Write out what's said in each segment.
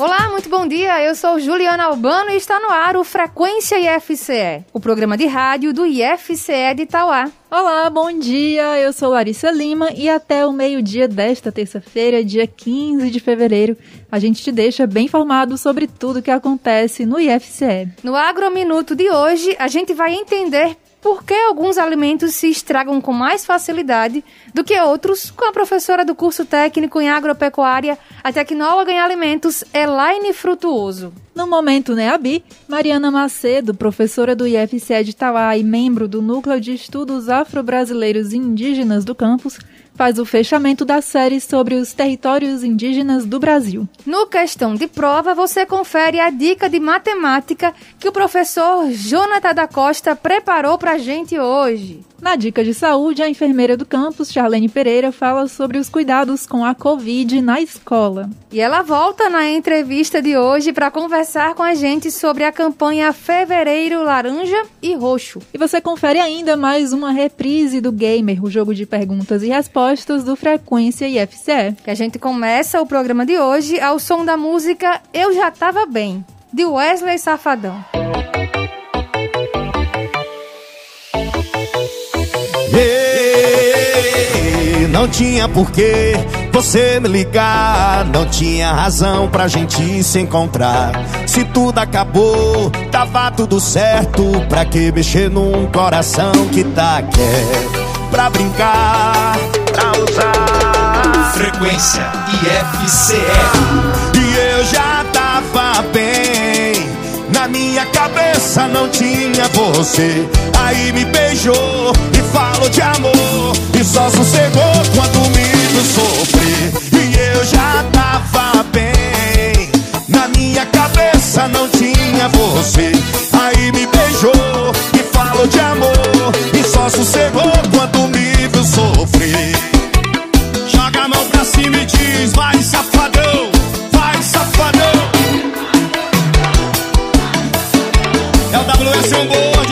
Olá, muito bom dia. Eu sou Juliana Albano e está no ar o Frequência IFCE, o programa de rádio do IFCE de Itauá. Olá, bom dia. Eu sou Larissa Lima e até o meio-dia desta terça-feira, dia 15 de fevereiro, a gente te deixa bem informado sobre tudo que acontece no IFCE. No Agrominuto de hoje, a gente vai entender por que alguns alimentos se estragam com mais facilidade do que outros, com a professora do curso técnico em agropecuária, a tecnóloga em alimentos, Elaine Frutuoso. No momento NEABI, Mariana Macedo, professora do IFCE de Itauá e membro do Núcleo de Estudos Afro-Brasileiros e Indígenas do campus, faz o fechamento da série sobre os territórios indígenas do Brasil. No Questão de Prova, você confere a dica de matemática que o professor Jonathan da Costa preparou para a gente hoje. Na dica de saúde, a enfermeira do campus, Charlene Pereira, fala sobre os cuidados com a Covid na escola. E ela volta na entrevista de hoje para conversar com a gente sobre a campanha Fevereiro Laranja e Roxo. E você confere ainda mais uma reprise do Gamer, o jogo de perguntas e respostas do Frequência IFCE. Que a gente começa o programa de hoje ao som da música Eu Já Tava Bem, de Wesley Safadão. não tinha porquê você me ligar, não tinha razão pra gente se encontrar. Se tudo acabou, tava tudo certo. Pra que mexer num coração que tá quieto? Pra brincar, pra usar. Frequência IFCE. E eu já tava bem. Na minha cabeça não tinha você. Aí me beijou e falou de amor. E só sossegou quando me viu sofrer. E eu já tava bem. Na minha cabeça não tinha você. Aí me beijou e falou de amor. E só sossegou sofrer. Joga a mão pra cima e diz: Vai safadão, vai safadão. É o WS Onboard.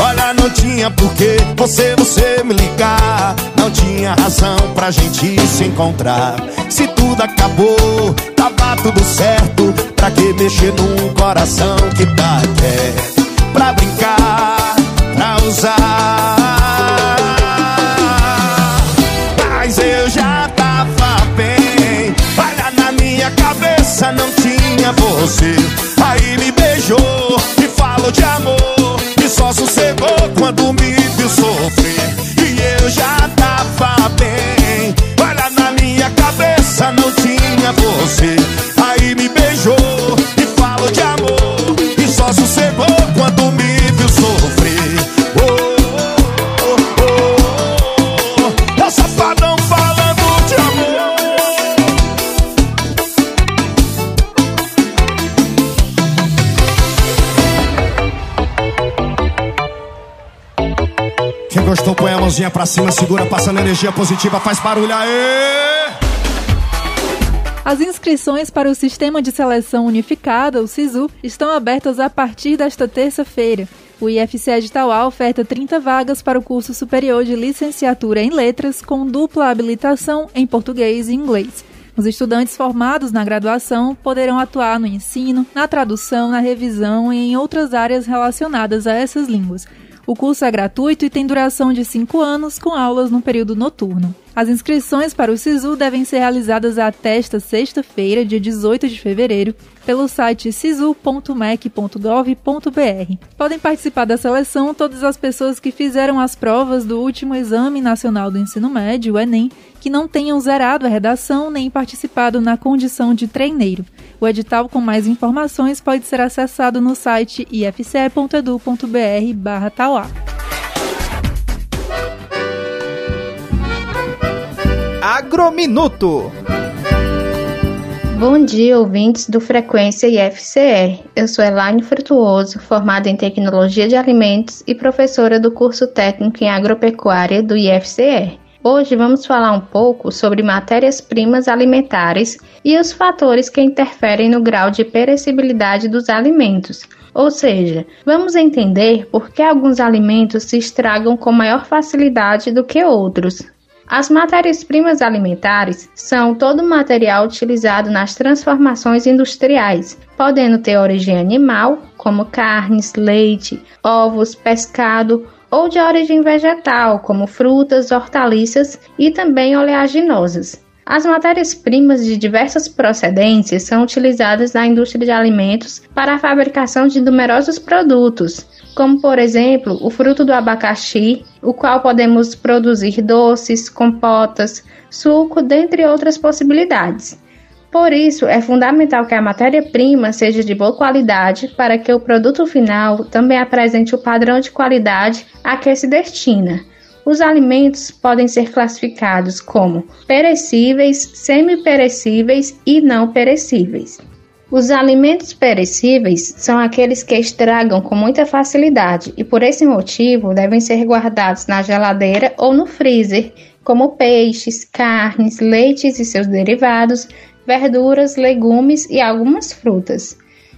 Olha, não tinha porquê você, você me ligar. Não tinha razão pra gente se encontrar. Se tudo acabou, tava tudo certo. Pra que mexer num coração que tá quieto? Pra brincar, usar. Mas eu já tava bem. Olha na minha cabeça, não tinha você. Aí me beijou e falou de amor. E só sossegou quando me viu sofrer. E eu já tava bem. Olha na minha cabeça, não tinha você. Aí me beijou Quem gostou, põe a mãozinha pra cima, segura, passando energia positiva, faz barulho aí. As inscrições para o Sistema de Seleção Unificada, o SISU, estão abertas a partir desta terça-feira. O IFCE de Tauá oferta 30 vagas para o curso superior de licenciatura em letras com dupla habilitação em português e inglês. Os estudantes formados na graduação poderão atuar no ensino, na tradução, na revisão e em outras áreas relacionadas a essas línguas. O curso é gratuito e tem duração de 5 anos, com aulas no período noturno. As inscrições para o SISU devem ser realizadas até esta sexta-feira, dia 18 de fevereiro, pelo site sisu.mec.gov.br. Podem participar da seleção todas as pessoas que fizeram as provas do último Exame Nacional do Ensino Médio, o Enem, que não tenham zerado a redação nem participado na condição de treineiro. O edital com mais informações pode ser acessado no site ifce.edu.br. Agrominuto. Bom dia, ouvintes do Frequência IFCE. Eu sou Elaine Frutuoso, formada em Tecnologia de Alimentos e professora do curso técnico em Agropecuária do IFCE. Hoje vamos falar um pouco sobre matérias-primas alimentares e os fatores que interferem no grau de perecibilidade dos alimentos. Ou seja, vamos entender por que alguns alimentos se estragam com maior facilidade do que outros. As matérias-primas alimentares são todo o material utilizado nas transformações industriais, podendo ter origem animal, como carnes, leite, ovos, pescado, ou de origem vegetal, como frutas, hortaliças e também oleaginosas. As matérias-primas de diversas procedências são utilizadas na indústria de alimentos para a fabricação de numerosos produtos, como por exemplo o fruto do abacaxi, o qual podemos produzir doces, compotas, suco, dentre outras possibilidades. Por isso, é fundamental que a matéria-prima seja de boa qualidade para que o produto final também apresente o padrão de qualidade a que se destina. Os alimentos podem ser classificados como perecíveis, semi-perecíveis e não perecíveis. Os alimentos perecíveis são aqueles que estragam com muita facilidade e, por esse motivo, devem ser guardados na geladeira ou no freezer, como peixes, carnes, leites e seus derivados, verduras, legumes e algumas frutas.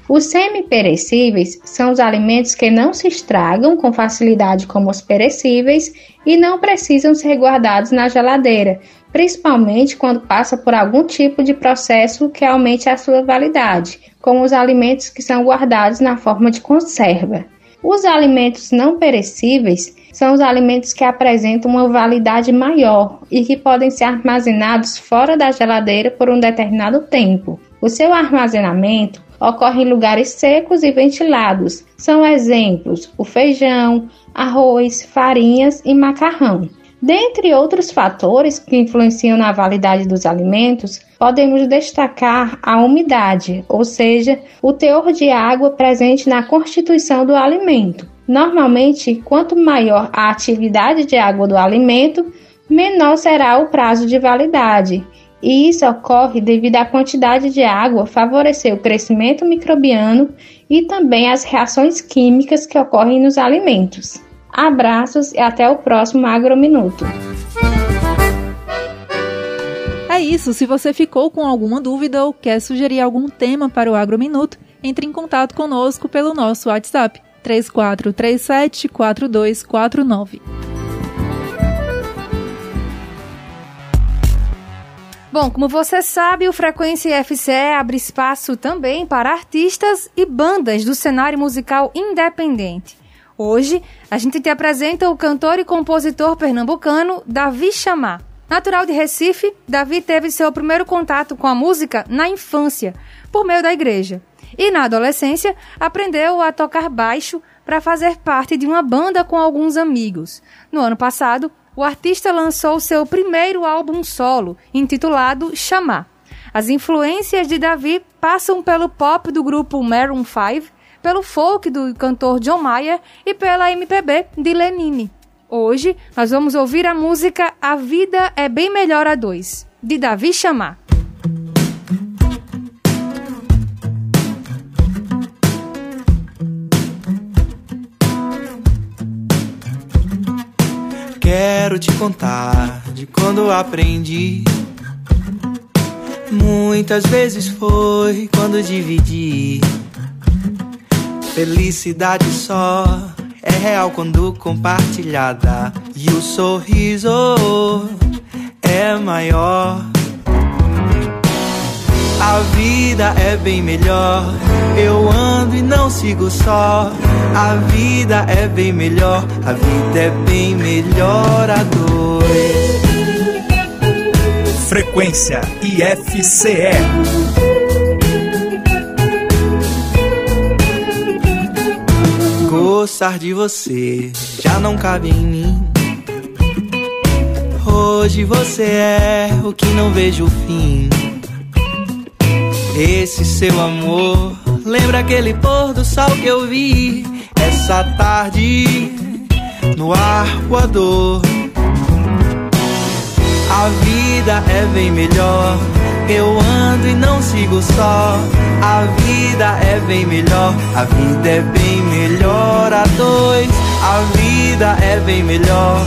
Os semi-perecíveis são os alimentos que não se estragam com facilidade como os perecíveis e não precisam ser guardados na geladeira, principalmente quando passa por algum tipo de processo que aumente a sua validade, como os alimentos que são guardados na forma de conserva. Os alimentos não perecíveis são os alimentos que apresentam uma validade maior e que podem ser armazenados fora da geladeira por um determinado tempo. O seu armazenamento ocorre em lugares secos e ventilados. São exemplos o feijão, arroz, farinhas e macarrão. Dentre outros fatores que influenciam na validade dos alimentos, podemos destacar a umidade, ou seja, o teor de água presente na constituição do alimento. Normalmente, quanto maior a atividade de água do alimento, menor será o prazo de validade. E isso ocorre devido à quantidade de água favorecer o crescimento microbiano e também as reações químicas que ocorrem nos alimentos. Abraços e até o próximo Agrominuto. É isso, se você ficou com alguma dúvida ou quer sugerir algum tema para o Agrominuto, entre em contato conosco pelo nosso WhatsApp 3437 4249. Bom, como você sabe, o Frequência FCE abre espaço também para artistas e bandas do cenário musical independente. Hoje, a gente te apresenta o cantor e compositor pernambucano Davi Chamar. Natural de Recife, Davi teve seu primeiro contato com a música na infância, por meio da igreja e, na adolescência, aprendeu a tocar baixo para fazer parte de uma banda com alguns amigos. No ano passado, o artista lançou seu primeiro álbum solo, intitulado Chamar. As influências de Davi passam pelo pop do grupo Maroon 5, pelo folk do cantor John Mayer e pela MPB de Lenine. Hoje, nós vamos ouvir a música A Vida é Bem Melhor a Dois, de Davi Chamar. Quero te contar de quando aprendi. Muitas vezes foi quando dividi. Felicidade só é real quando compartilhada. E o sorriso é maior. A vida é bem melhor. Eu ando e não sigo só. A vida é bem melhor. A vida é bem melhor a dois. Frequência IFCE. Gostar de você já não cabe em mim. Hoje você é o que não vejo o fim. Esse seu amor lembra aquele pôr do sol que eu vi essa tarde no arcoador. A vida é bem melhor. Eu ando e não sigo só. A vida é bem melhor. A vida é bem melhor a dois. A vida é bem melhor.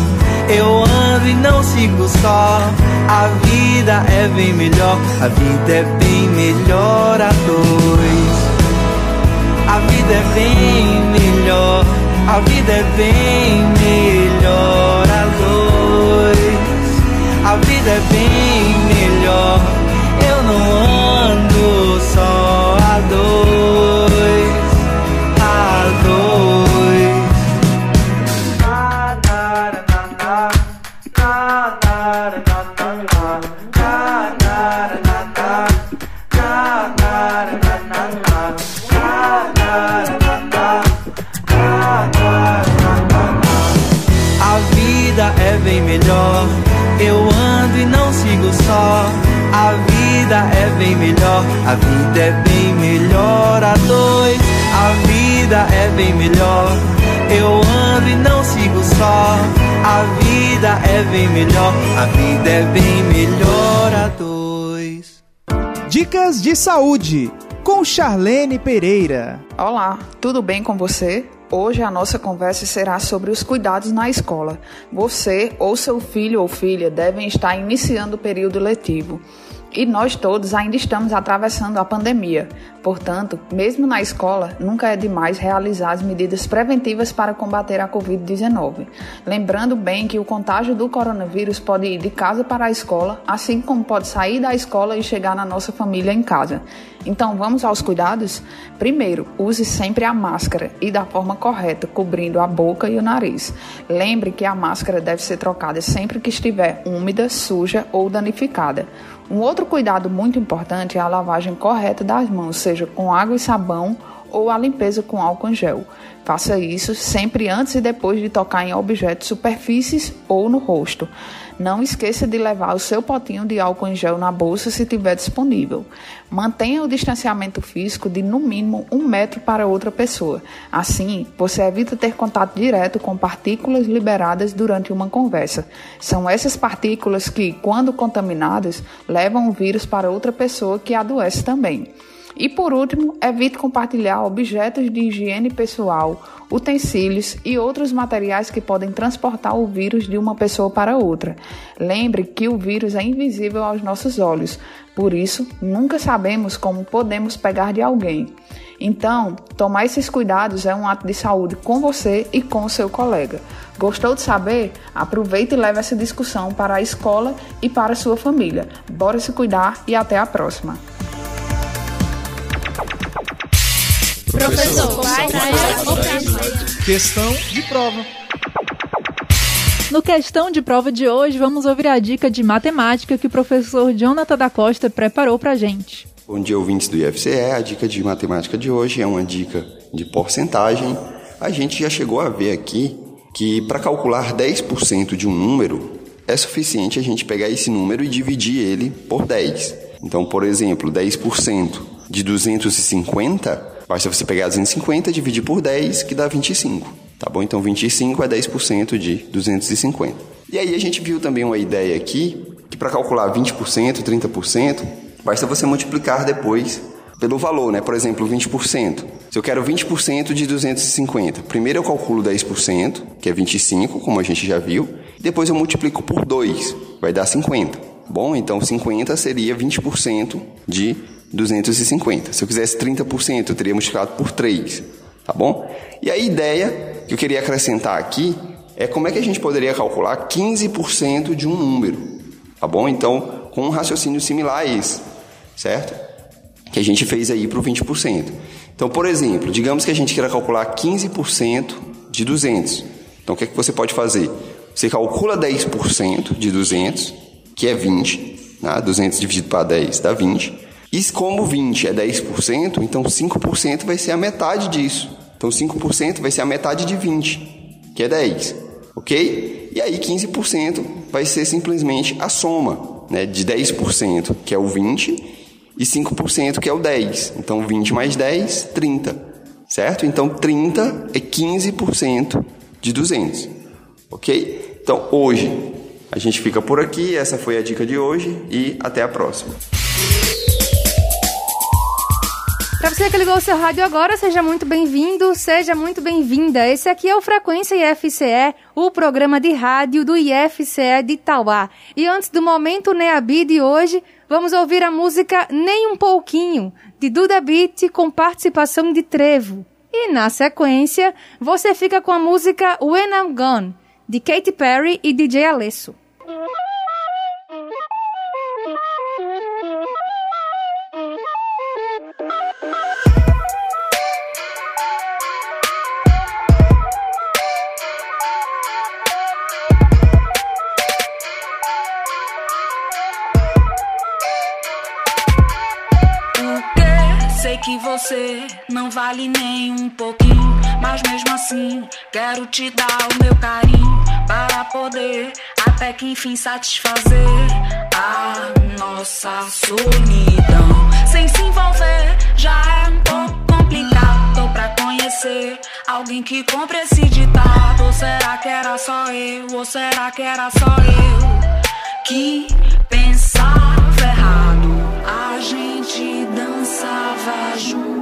Eu ando e não sigo só. A vida é bem melhor. A vida é bem melhor a dois. A vida é bem melhor, a vida é bem melhor a dois. A vida é bem melhor, dois. A vida é bem melhor. Eu ando e não sigo só. A vida é bem melhor. A vida é bem melhor a dois. Dicas de saúde com Charlene Pereira. Olá, tudo bem com você? Hoje a nossa conversa será sobre os cuidados na escola. Você ou seu filho ou filha devem estar iniciando o período letivo. E nós todos ainda estamos atravessando a pandemia. Portanto, mesmo na escola, nunca é demais realizar as medidas preventivas para combater a Covid-19. Lembrando bem que o contágio do coronavírus pode ir de casa para a escola, assim como pode sair da escola e chegar na nossa família em casa. Então, vamos aos cuidados? Primeiro, use sempre a máscara e da forma correta, cobrindo a boca e o nariz. Lembre que a máscara deve ser trocada sempre que estiver úmida, suja ou danificada. Um outro cuidado muito importante é a lavagem correta das mãos, seja com água e sabão ou a limpeza com álcool em gel. Faça isso sempre antes e depois de tocar em objetos, superfícies ou no rosto. Não esqueça de levar o seu potinho de álcool em gel na bolsa se tiver disponível. Mantenha o distanciamento físico de no mínimo um metro para outra pessoa. Assim, você evita ter contato direto com partículas liberadas durante uma conversa. São essas partículas que, quando contaminadas, levam o vírus para outra pessoa que adoece também. E por último, evite compartilhar objetos de higiene pessoal, utensílios e outros materiais que podem transportar o vírus de uma pessoa para outra. Lembre que o vírus é invisível aos nossos olhos, por isso nunca sabemos como podemos pegar de alguém. Então, tomar esses cuidados é um ato de saúde com você e com o seu colega. Gostou de saber? Aproveite e leve essa discussão para a escola e para a sua família. Bora se cuidar e até a próxima! Professor, vai, Questão de prova. No questão de prova de hoje, vamos ouvir a dica de matemática que o professor Jonathan da Costa preparou pra gente. Bom dia, ouvintes do IFCE. A dica de matemática de hoje é uma dica de porcentagem. A gente já chegou a ver aqui que para calcular 10% de um número, é suficiente a gente pegar esse número e dividir ele por 10. Então, por exemplo, 10% de 250 Basta você pegar 250 e dividir por 10, que dá 25. Tá bom? Então 25 é 10% de 250. E aí a gente viu também uma ideia aqui, que para calcular 20%, 30%, basta você multiplicar depois pelo valor, né? Por exemplo, 20%. Se eu quero 20% de 250, primeiro eu calculo 10%, que é 25, como a gente já viu, depois eu multiplico por 2, vai dar 50. Bom, então 50 seria 20% de 250. Se eu quisesse 30%, eu teria multiplicado por 3, tá bom? E a ideia que eu queria acrescentar aqui é como é que a gente poderia calcular 15% de um número, tá bom? Então, com um raciocínio similar a esse, certo? Que a gente fez aí para o 20%. Então, por exemplo, digamos que a gente queira calcular 15% de 200. Então, o que, é que você pode fazer? Você calcula 10% de 200, que é 20, né? 200 dividido para 10 dá 20. E como 20 é 10%, então 5% vai ser a metade disso. Então 5% vai ser a metade de 20, que é 10. Ok? E aí 15% vai ser simplesmente a soma né, de 10%, que é o 20, e 5%, que é o 10. Então 20 mais 10, 30. Certo? Então 30 é 15% de 200. Ok? Então hoje a gente fica por aqui. Essa foi a dica de hoje e até a próxima. Para você que ligou o seu rádio agora, seja muito bem-vindo, seja muito bem-vinda. Esse aqui é o Frequência IFCE, o programa de rádio do IFCE de Itauá. E antes do momento né, Neabi de hoje, vamos ouvir a música Nem um Pouquinho, de Duda Beat, com participação de Trevo. E na sequência, você fica com a música When I'm Gone, de Katy Perry e DJ Alesso. você não vale nem um pouquinho. Mas mesmo assim, quero te dar o meu carinho. Para poder, até que enfim, satisfazer a nossa solidão. Sem se envolver, já é um pouco complicado. Tô pra conhecer alguém que compre esse ditado. Ou será que era só eu? Ou será que era só eu? Que pensava errado. A gente dançava junto.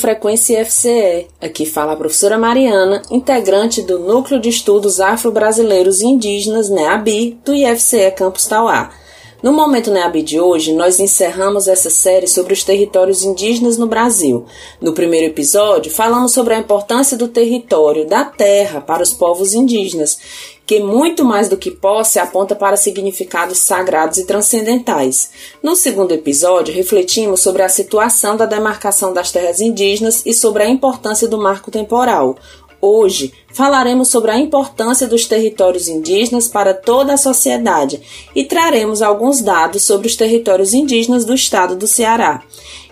Frequência IFCE. Aqui fala a professora Mariana, integrante do Núcleo de Estudos Afro-Brasileiros e Indígenas NEABI do IFCE Campus Tauá. No Momento NEAB de hoje, nós encerramos essa série sobre os territórios indígenas no Brasil. No primeiro episódio, falamos sobre a importância do território, da terra, para os povos indígenas, que muito mais do que posse aponta para significados sagrados e transcendentais. No segundo episódio, refletimos sobre a situação da demarcação das terras indígenas e sobre a importância do marco temporal, Hoje falaremos sobre a importância dos territórios indígenas para toda a sociedade e traremos alguns dados sobre os territórios indígenas do estado do Ceará.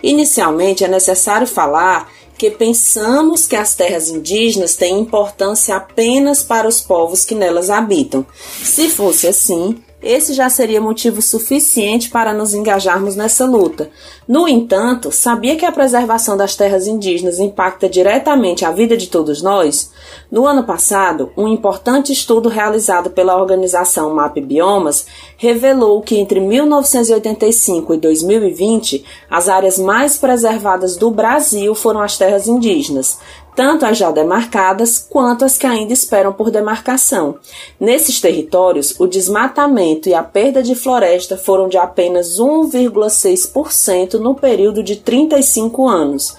Inicialmente, é necessário falar que pensamos que as terras indígenas têm importância apenas para os povos que nelas habitam. Se fosse assim, esse já seria motivo suficiente para nos engajarmos nessa luta. No entanto, sabia que a preservação das terras indígenas impacta diretamente a vida de todos nós? No ano passado, um importante estudo realizado pela organização MAP Biomas revelou que entre 1985 e 2020, as áreas mais preservadas do Brasil foram as terras indígenas tanto as já demarcadas quanto as que ainda esperam por demarcação. Nesses territórios, o desmatamento e a perda de floresta foram de apenas 1,6% no período de 35 anos.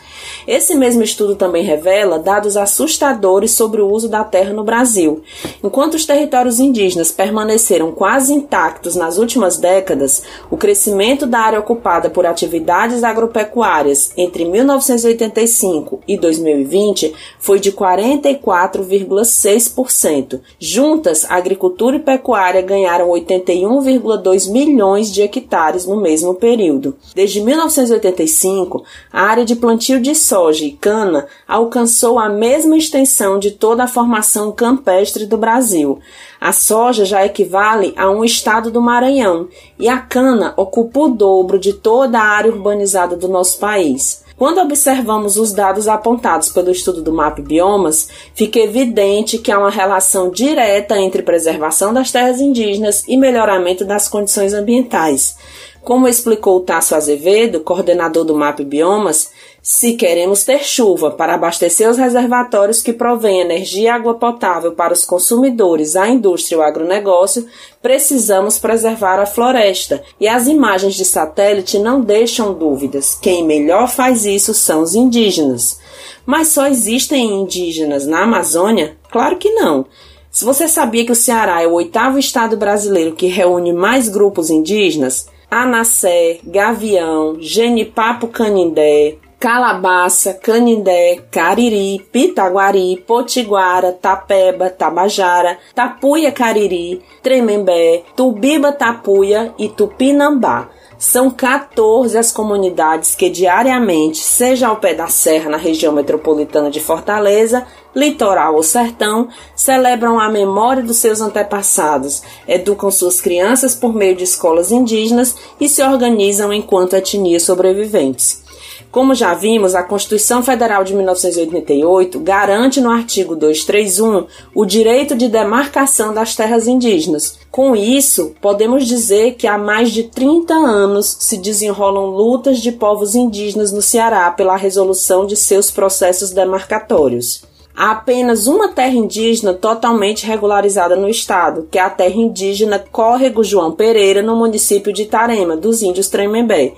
Esse mesmo estudo também revela dados assustadores sobre o uso da terra no Brasil. Enquanto os territórios indígenas permaneceram quase intactos nas últimas décadas, o crescimento da área ocupada por atividades agropecuárias entre 1985 e 2020 foi de 44,6%. Juntas, agricultura e pecuária ganharam 81,2 milhões de hectares no mesmo período. Desde 1985, a área de plantio de soja e cana alcançou a mesma extensão de toda a formação campestre do Brasil. A soja já equivale a um estado do Maranhão e a cana ocupa o dobro de toda a área urbanizada do nosso país. Quando observamos os dados apontados pelo estudo do MAP Biomas, fica evidente que há uma relação direta entre preservação das terras indígenas e melhoramento das condições ambientais. Como explicou Tasso Azevedo, coordenador do MAP Biomas, se queremos ter chuva para abastecer os reservatórios que provêm energia e água potável para os consumidores, a indústria e o agronegócio, precisamos preservar a floresta. E as imagens de satélite não deixam dúvidas. Quem melhor faz isso são os indígenas. Mas só existem indígenas na Amazônia? Claro que não. Se você sabia que o Ceará é o oitavo estado brasileiro que reúne mais grupos indígenas, Anassé, Gavião, Genipapo Canindé, Calabaça, Canindé, Cariri, Pitaguari, Potiguara, Tapeba, Tabajara, Tapuia Cariri, Tremembé, Tubiba Tapuia e Tupinambá. São 14 as comunidades que diariamente, seja ao pé da serra na região metropolitana de Fortaleza, litoral ou sertão, celebram a memória dos seus antepassados, educam suas crianças por meio de escolas indígenas e se organizam enquanto etnias sobreviventes. Como já vimos, a Constituição Federal de 1988 garante no artigo 231 o direito de demarcação das terras indígenas. Com isso, podemos dizer que há mais de 30 anos se desenrolam lutas de povos indígenas no Ceará pela resolução de seus processos demarcatórios. Há apenas uma terra indígena totalmente regularizada no estado, que é a terra indígena Córrego João Pereira, no município de Itarema, dos índios Tremembé.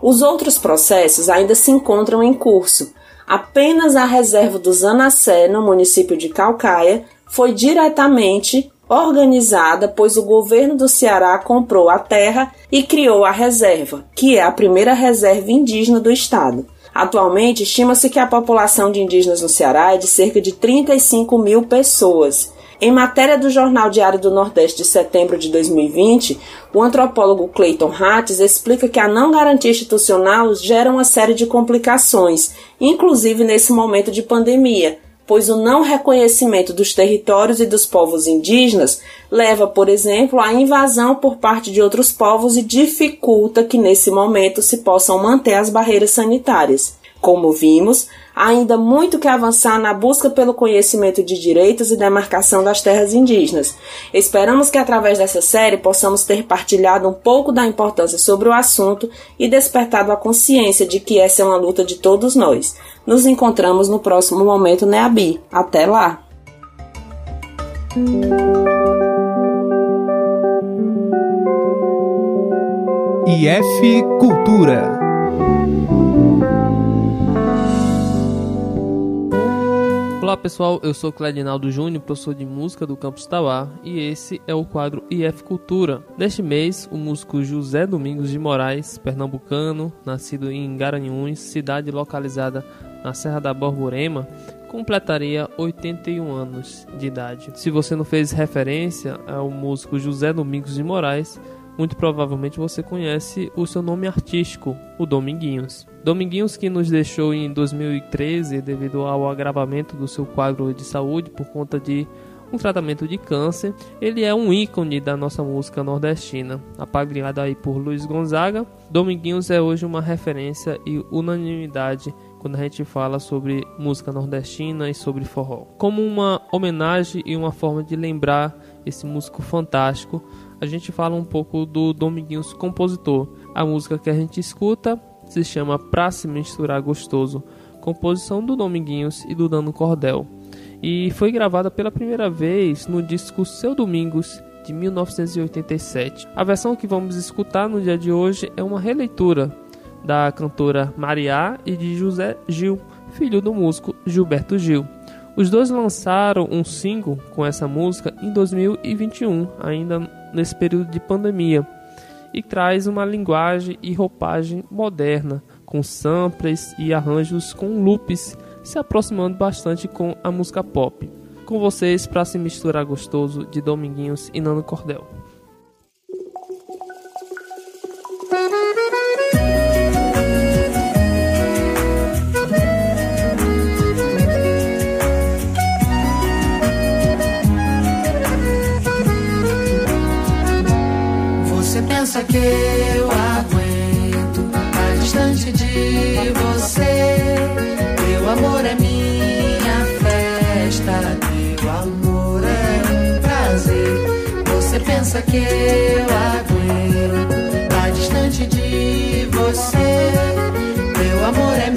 Os outros processos ainda se encontram em curso. Apenas a reserva do Zanacé, no município de Calcaia, foi diretamente organizada, pois o governo do Ceará comprou a terra e criou a reserva, que é a primeira reserva indígena do estado. Atualmente, estima-se que a população de indígenas no Ceará é de cerca de 35 mil pessoas em matéria do Jornal Diário do Nordeste de setembro de 2020, o antropólogo Clayton Hattis explica que a não garantia institucional gera uma série de complicações, inclusive nesse momento de pandemia, pois o não reconhecimento dos territórios e dos povos indígenas leva, por exemplo, à invasão por parte de outros povos e dificulta que nesse momento se possam manter as barreiras sanitárias. Como vimos, há ainda muito que avançar na busca pelo conhecimento de direitos e demarcação das terras indígenas. Esperamos que através dessa série possamos ter partilhado um pouco da importância sobre o assunto e despertado a consciência de que essa é uma luta de todos nós. Nos encontramos no próximo momento Neabi. Até lá! IF Cultura. Olá pessoal, eu sou Cledinaldo Júnior, professor de música do Campus Tauá, e esse é o quadro IF Cultura. Neste mês, o músico José Domingos de Moraes, pernambucano, nascido em Garanhuns, cidade localizada na Serra da Borborema, completaria 81 anos de idade. Se você não fez referência ao músico José Domingos de Moraes, muito provavelmente você conhece o seu nome artístico, o Dominguinhos. Dominguinhos que nos deixou em 2013 devido ao agravamento do seu quadro de saúde por conta de um tratamento de câncer. Ele é um ícone da nossa música nordestina, apadrinhado aí por Luiz Gonzaga. Dominguinhos é hoje uma referência e unanimidade quando a gente fala sobre música nordestina e sobre forró. Como uma homenagem e uma forma de lembrar esse músico fantástico, a gente fala um pouco do Dominguinhos compositor. A música que a gente escuta se chama Pra Se Misturar Gostoso, composição do Dominguinhos e do Dano Cordel, e foi gravada pela primeira vez no disco Seu Domingos de 1987. A versão que vamos escutar no dia de hoje é uma releitura da cantora Mariá e de José Gil, filho do músico Gilberto Gil. Os dois lançaram um single com essa música em 2021, ainda nesse período de pandemia, e traz uma linguagem e roupagem moderna, com samples e arranjos com loops, se aproximando bastante com a música pop. Com vocês para se misturar gostoso de Dominguinhos e Nano Cordel. Pensa que eu aguento Tá distante de você. Teu amor é minha festa Teu amor é um prazer. Você pensa que eu aguento Tá distante de você. Teu amor é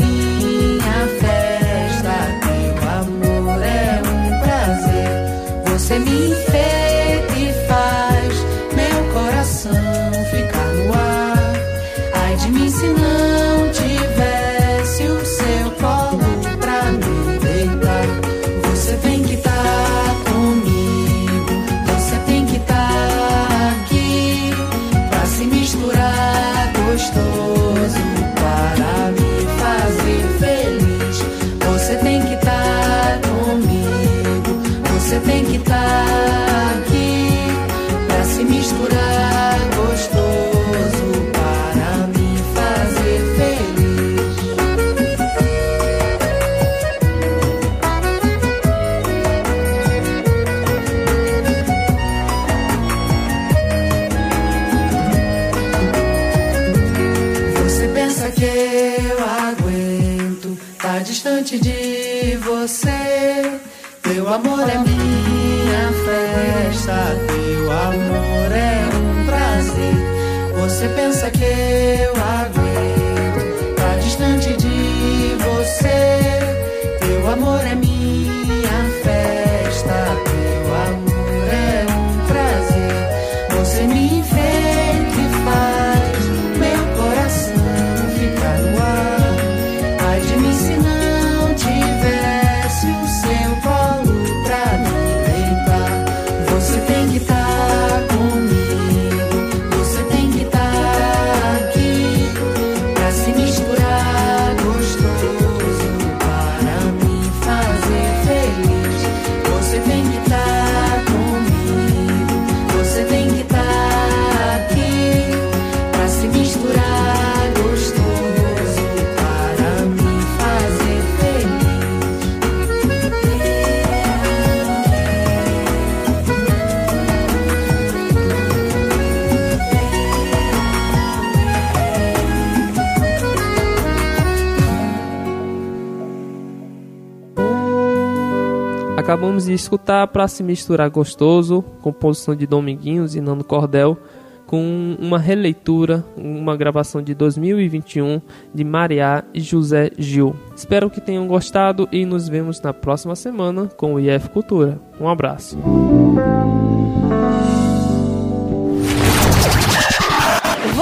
De escutar Pra Se Misturar Gostoso, composição de Dominguinhos e Nando Cordel, com uma releitura, uma gravação de 2021 de Mariá e José Gil. Espero que tenham gostado e nos vemos na próxima semana com o IF Cultura. Um abraço.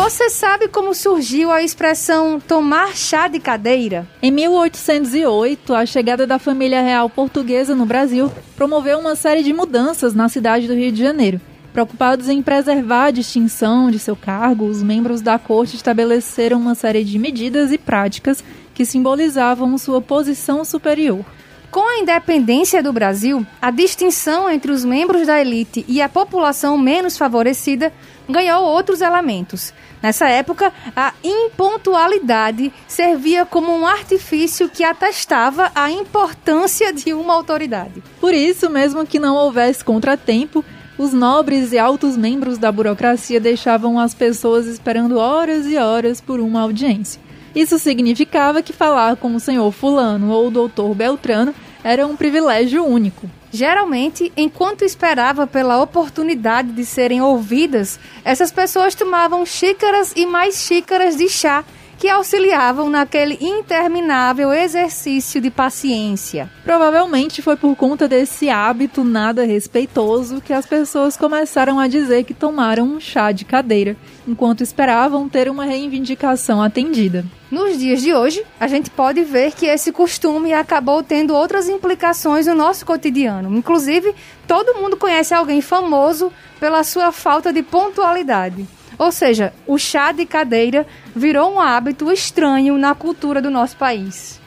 Você sabe como surgiu a expressão tomar chá de cadeira? Em 1808, a chegada da família real portuguesa no Brasil promoveu uma série de mudanças na cidade do Rio de Janeiro. Preocupados em preservar a distinção de seu cargo, os membros da corte estabeleceram uma série de medidas e práticas que simbolizavam sua posição superior. Com a independência do Brasil, a distinção entre os membros da elite e a população menos favorecida ganhou outros elementos. Nessa época, a impontualidade servia como um artifício que atestava a importância de uma autoridade. Por isso, mesmo que não houvesse contratempo, os nobres e altos membros da burocracia deixavam as pessoas esperando horas e horas por uma audiência. Isso significava que falar com o senhor Fulano ou o doutor Beltrano era um privilégio único. Geralmente, enquanto esperava pela oportunidade de serem ouvidas, essas pessoas tomavam xícaras e mais xícaras de chá que auxiliavam naquele interminável exercício de paciência. Provavelmente foi por conta desse hábito nada respeitoso que as pessoas começaram a dizer que tomaram um chá de cadeira, enquanto esperavam ter uma reivindicação atendida. Nos dias de hoje, a gente pode ver que esse costume acabou tendo outras implicações no nosso cotidiano. Inclusive, todo mundo conhece alguém famoso pela sua falta de pontualidade. Ou seja, o chá de cadeira virou um hábito estranho na cultura do nosso país.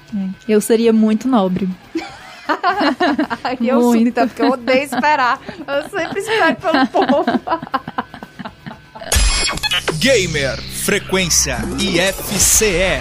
Eu seria muito nobre. eu Muito. sou, então, porque eu odeio esperar. Eu sempre espero pelo povo. Gamer Frequência IFCE.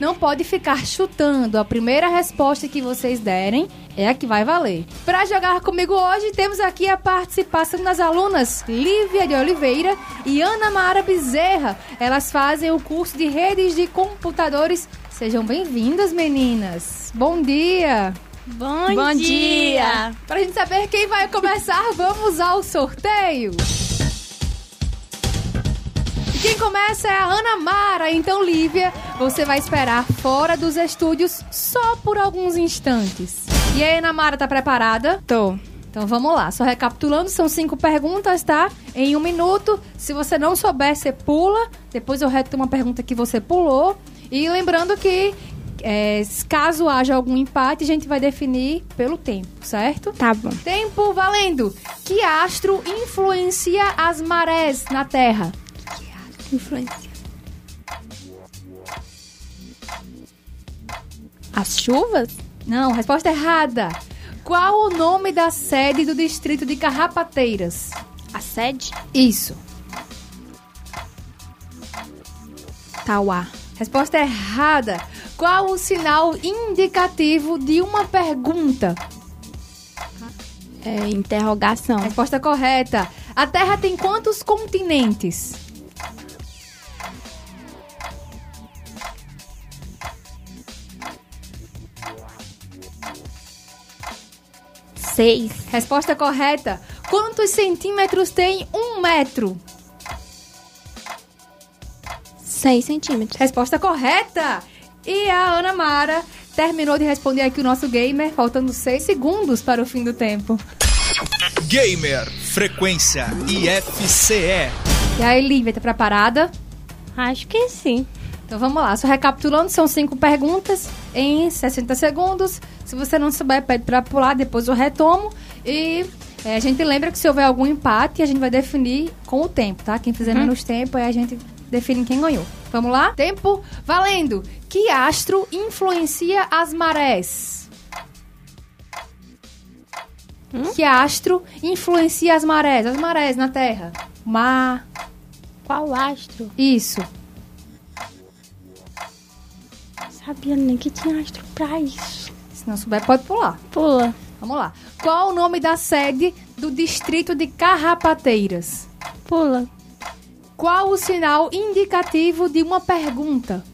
não pode ficar chutando. A primeira resposta que vocês derem é a que vai valer. Para jogar comigo hoje, temos aqui a participação das alunas Lívia de Oliveira e Ana Mara Bezerra. Elas fazem o curso de redes de computadores. Sejam bem-vindas, meninas. Bom dia. Bom, Bom dia. dia. Pra gente saber quem vai começar, vamos ao sorteio. E quem começa é a Ana Mara. Então, Lívia, você vai esperar fora dos estúdios só por alguns instantes. E aí, Ana Mara, tá preparada? Tô. Então vamos lá, só recapitulando, são cinco perguntas, tá? Em um minuto. Se você não souber, você pula. Depois eu retomo uma pergunta que você pulou. E lembrando que é, caso haja algum empate, a gente vai definir pelo tempo, certo? Tá bom. Tempo valendo. Que astro influencia as marés na Terra? Influência. As chuvas? Não, resposta errada. Qual o nome da sede do distrito de Carrapateiras? A sede? Isso. Tauá. Resposta errada. Qual o sinal indicativo de uma pergunta? É, interrogação. Resposta correta. A Terra tem quantos continentes? Seis. Resposta correta. Quantos centímetros tem um metro? Seis centímetros. Resposta correta. E a Ana Mara terminou de responder aqui o nosso gamer, faltando seis segundos para o fim do tempo. Gamer Frequência IFCE. E aí, Lívia, tá preparada? Acho que sim. Então vamos lá, só recapitulando, são cinco perguntas em 60 segundos. Se você não souber, pede pra pular, depois eu retomo. E é, a gente lembra que se houver algum empate, a gente vai definir com o tempo, tá? Quem fizer Uhum. menos tempo, aí a gente define quem ganhou. Vamos lá? Tempo valendo! Que astro influencia as marés? Que astro influencia as marés? As marés na Terra. Mar. Qual astro? Isso. Sabia nem que tinha astro pra isso. Se não souber, pode pular. Pula. Vamos lá. Qual o nome da sede do distrito de Carrapateiras? Pula. Qual o sinal indicativo de uma pergunta?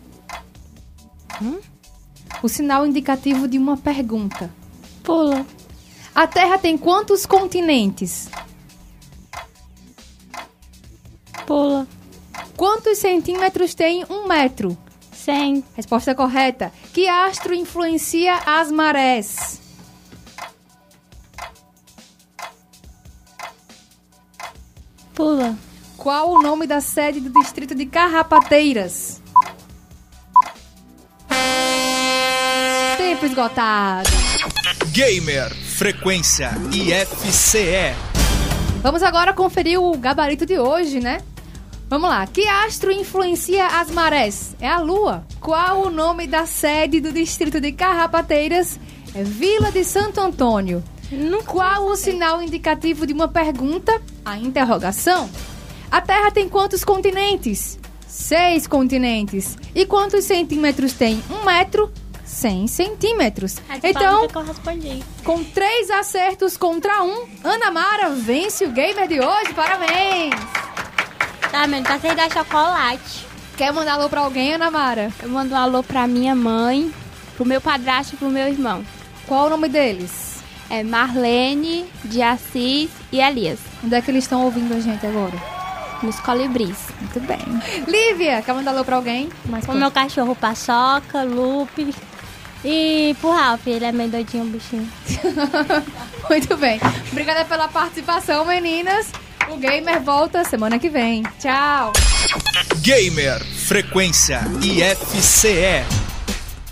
Hum? O sinal indicativo de uma pergunta. Pula. A Terra tem quantos continentes? Pula. Quantos centímetros tem um metro? 100. Resposta correta. Que astro influencia as marés? Pula. Qual o nome da sede do distrito de Carrapateiras? Tempo esgotado. Gamer, frequência IFCE. Vamos agora conferir o gabarito de hoje, né? Vamos lá. Que astro influencia as marés? É a Lua. Qual o nome da sede do distrito de Carrapateiras? É Vila de Santo Antônio. Qual o sinal indicativo de uma pergunta? A interrogação. A Terra tem quantos continentes? Seis continentes. E quantos centímetros tem? Um metro? 100 centímetros. Então, com três acertos contra um, Ana Mara vence o gamer de hoje. Parabéns! Tá, mas tá sem dar chocolate. Quer mandar alô pra alguém, Ana Mara? Eu mando um alô pra minha mãe, pro meu padrasto e pro meu irmão. Qual o nome deles? É Marlene, de Assis e Elias. Onde é que eles estão ouvindo a gente agora? Nos colibris. Muito bem. Lívia, quer mandar alô pra alguém? Mais Pro meu cachorro Paçoca, Lupe. E pro Ralph, ele é meio doidinho, o bichinho. Muito bem. Obrigada pela participação, meninas. O Gamer volta semana que vem. Tchau. Gamer, frequência IFCE.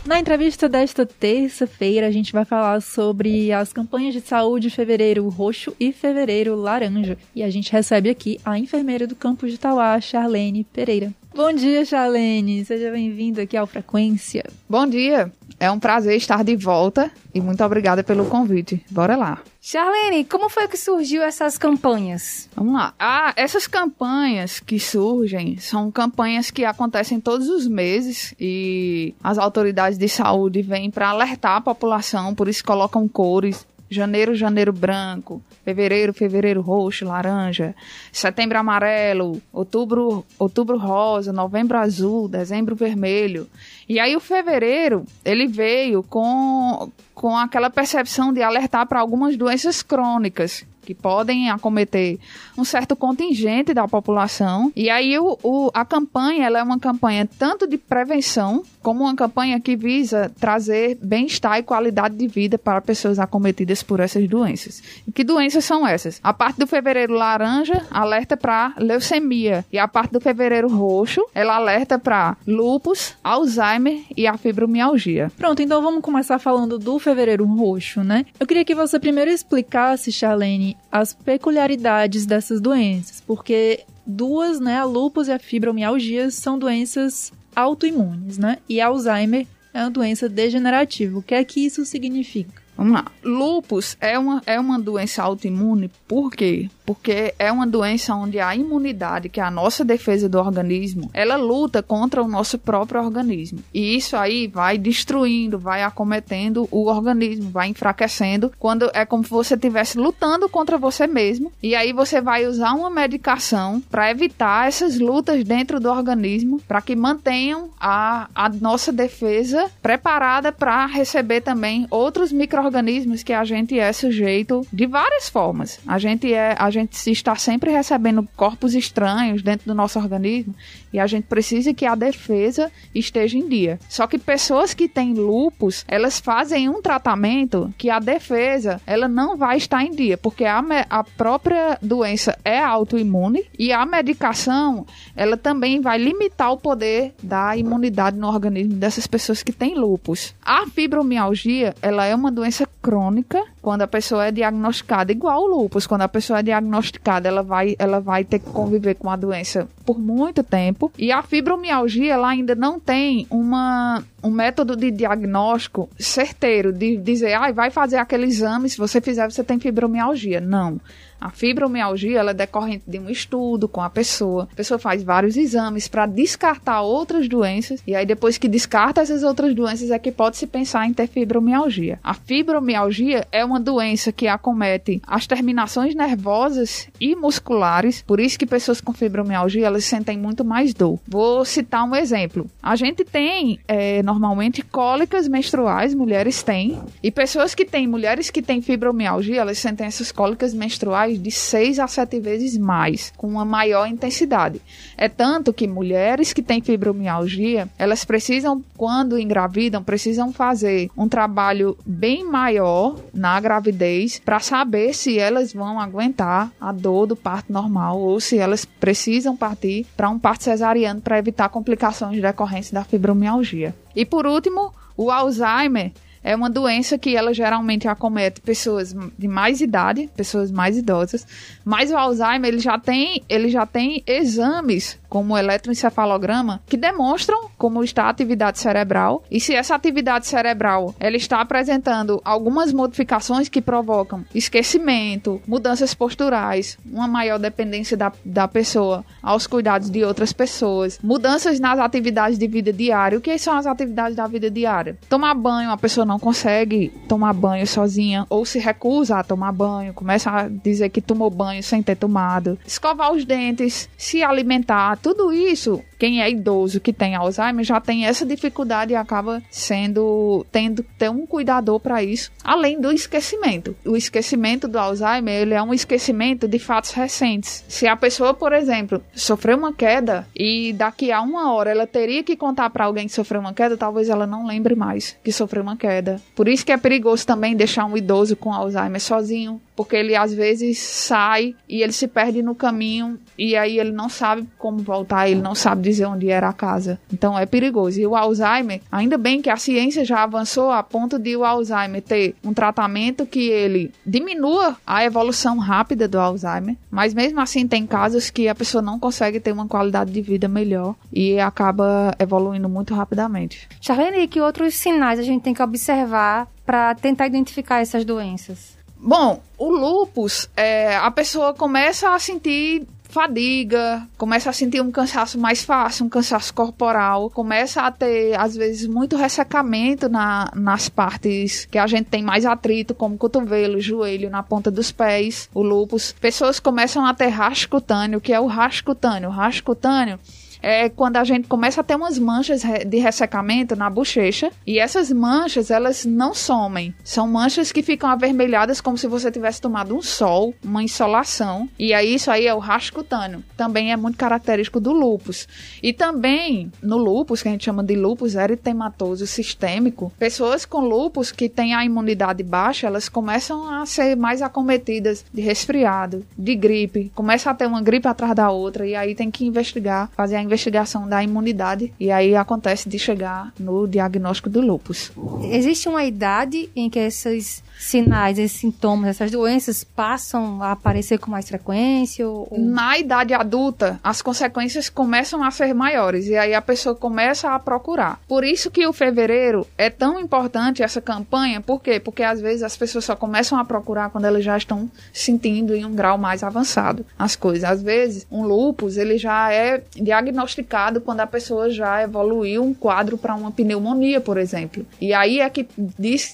Na entrevista desta terça-feira, a gente vai falar sobre as campanhas de saúde Fevereiro Roxo e Fevereiro Laranja. E a gente recebe aqui a enfermeira do campus de Tauá, Charlene Pereira. Bom dia, Charlene. Seja bem-vinda aqui ao Frequência. Bom dia. É um prazer estar de volta e muito obrigada pelo convite. Bora lá. Charlene, como foi que surgiu essas campanhas? Vamos lá. Ah, essas campanhas que surgem são campanhas que acontecem todos os meses e as autoridades de saúde vêm para alertar a população, por isso colocam cores. Janeiro, janeiro branco, fevereiro, fevereiro roxo, laranja, setembro amarelo, outubro, outubro rosa, novembro azul, dezembro vermelho. E aí o fevereiro, ele veio com, com aquela percepção de alertar para algumas doenças crônicas que podem acometer um certo contingente da população. E aí o, o- a campanha ela é uma campanha tanto de prevenção como uma campanha que visa trazer bem-estar e qualidade de vida para pessoas acometidas por essas doenças. E que doenças são essas? A parte do fevereiro laranja alerta para leucemia e a parte do fevereiro roxo ela alerta para lúpus, Alzheimer e a fibromialgia. Pronto, então vamos começar falando do Fevereiro Roxo, né? Eu queria que você primeiro explicasse, Charlene, as peculiaridades dessas doenças, porque duas, né, a lúpus e a fibromialgia, são doenças autoimunes, né? E Alzheimer é uma doença degenerativa. O que é que isso significa? Vamos lá. Lúpus é uma, é uma doença autoimune, por quê? Porque é uma doença onde a imunidade, que é a nossa defesa do organismo, ela luta contra o nosso próprio organismo. E isso aí vai destruindo, vai acometendo o organismo, vai enfraquecendo, quando é como se você estivesse lutando contra você mesmo. E aí você vai usar uma medicação para evitar essas lutas dentro do organismo, para que mantenham a, a nossa defesa preparada para receber também outros micro-organismos que a gente é sujeito de várias formas. A gente é, a gente está sempre recebendo corpos estranhos dentro do nosso organismo e a gente precisa que a defesa esteja em dia. Só que pessoas que têm lupus, elas fazem um tratamento que a defesa, ela não vai estar em dia, porque a, a própria doença é autoimune e a medicação, ela também vai limitar o poder da imunidade no organismo dessas pessoas que têm lupus. A fibromialgia, ela é uma doença crônica quando a pessoa é diagnosticada igual o lupus, quando a pessoa é diagnosticada, ela vai ela vai ter que conviver com a doença por muito tempo e a fibromialgia ela ainda não tem uma um método de diagnóstico certeiro de dizer, ah, vai fazer aquele exame, se você fizer você tem fibromialgia. Não. A fibromialgia ela é decorrente de um estudo com a pessoa. A pessoa faz vários exames para descartar outras doenças e aí depois que descarta essas outras doenças é que pode se pensar em ter fibromialgia. A fibromialgia é uma doença que acomete as terminações nervosas e musculares, por isso que pessoas com fibromialgia elas sentem muito mais dor. Vou citar um exemplo. A gente tem é, normalmente cólicas menstruais, mulheres têm, e pessoas que têm, mulheres que têm fibromialgia, elas sentem essas cólicas menstruais de 6 a 7 vezes mais, com uma maior intensidade. É tanto que mulheres que têm fibromialgia, elas precisam, quando engravidam, precisam fazer um trabalho bem maior na gravidez para saber se elas vão aguentar a dor do parto normal ou se elas precisam partir para um parto cesariano para evitar complicações decorrentes da fibromialgia. E por último, o Alzheimer é uma doença que ela geralmente acomete pessoas de mais idade, pessoas mais idosas, mas o Alzheimer ele já tem, ele já tem exames como o eletroencefalograma que demonstram como está a atividade cerebral e se essa atividade cerebral ela está apresentando algumas modificações que provocam esquecimento, mudanças posturais, uma maior dependência da, da pessoa aos cuidados de outras pessoas, mudanças nas atividades de vida diária. O que são as atividades da vida diária? Tomar banho, a pessoa não consegue tomar banho sozinha ou se recusa a tomar banho, começa a dizer que tomou banho sem ter tomado, escovar os dentes, se alimentar, tudo isso, quem é idoso que tem Alzheimer já tem essa dificuldade e acaba sendo tendo ter um cuidador para isso, além do esquecimento. O esquecimento do Alzheimer, ele é um esquecimento de fatos recentes. Se a pessoa, por exemplo, sofreu uma queda e daqui a uma hora ela teria que contar para alguém que sofreu uma queda, talvez ela não lembre mais que sofreu uma queda. Por isso que é perigoso também deixar um idoso com Alzheimer sozinho, porque ele às vezes sai e ele se perde no caminho e aí ele não sabe como voltar, ele não sabe dizer onde era a casa. Então é perigoso. E o Alzheimer, ainda bem que a ciência já avançou a ponto de o Alzheimer ter um tratamento que ele diminua a evolução rápida do Alzheimer, mas mesmo assim tem casos que a pessoa não consegue ter uma qualidade de vida melhor e acaba evoluindo muito rapidamente. Charlene, que outros sinais a gente tem que observar para tentar identificar essas doenças? Bom, o lupus, é, a pessoa começa a sentir fadiga, começa a sentir um cansaço mais fácil, um cansaço corporal, começa a ter, às vezes, muito ressecamento na, nas partes que a gente tem mais atrito, como cotovelo, joelho, na ponta dos pés, o lúpus. Pessoas começam a ter rash cutâneo, que é o rash cutâneo? O rash cutâneo é quando a gente começa a ter umas manchas de ressecamento na bochecha e essas manchas elas não somem. São manchas que ficam avermelhadas como se você tivesse tomado um sol, uma insolação. E aí isso aí é o rastro cutâneo. Também é muito característico do lúpus. E também no lúpus, que a gente chama de lúpus eritematoso sistêmico, pessoas com lúpus que têm a imunidade baixa, elas começam a ser mais acometidas de resfriado, de gripe, começa a ter uma gripe atrás da outra e aí tem que investigar, fazer a investigação da imunidade e aí acontece de chegar no diagnóstico do lúpus. Existe uma idade em que esses sinais, esses sintomas, essas doenças passam a aparecer com mais frequência? Ou... Na idade adulta, as consequências começam a ser maiores e aí a pessoa começa a procurar. Por isso que o fevereiro é tão importante essa campanha, por quê? Porque às vezes as pessoas só começam a procurar quando elas já estão sentindo em um grau mais avançado as coisas. Às vezes, um lúpus, ele já é diagnosticado quando a pessoa já evoluiu um quadro para uma pneumonia, por exemplo. E aí é que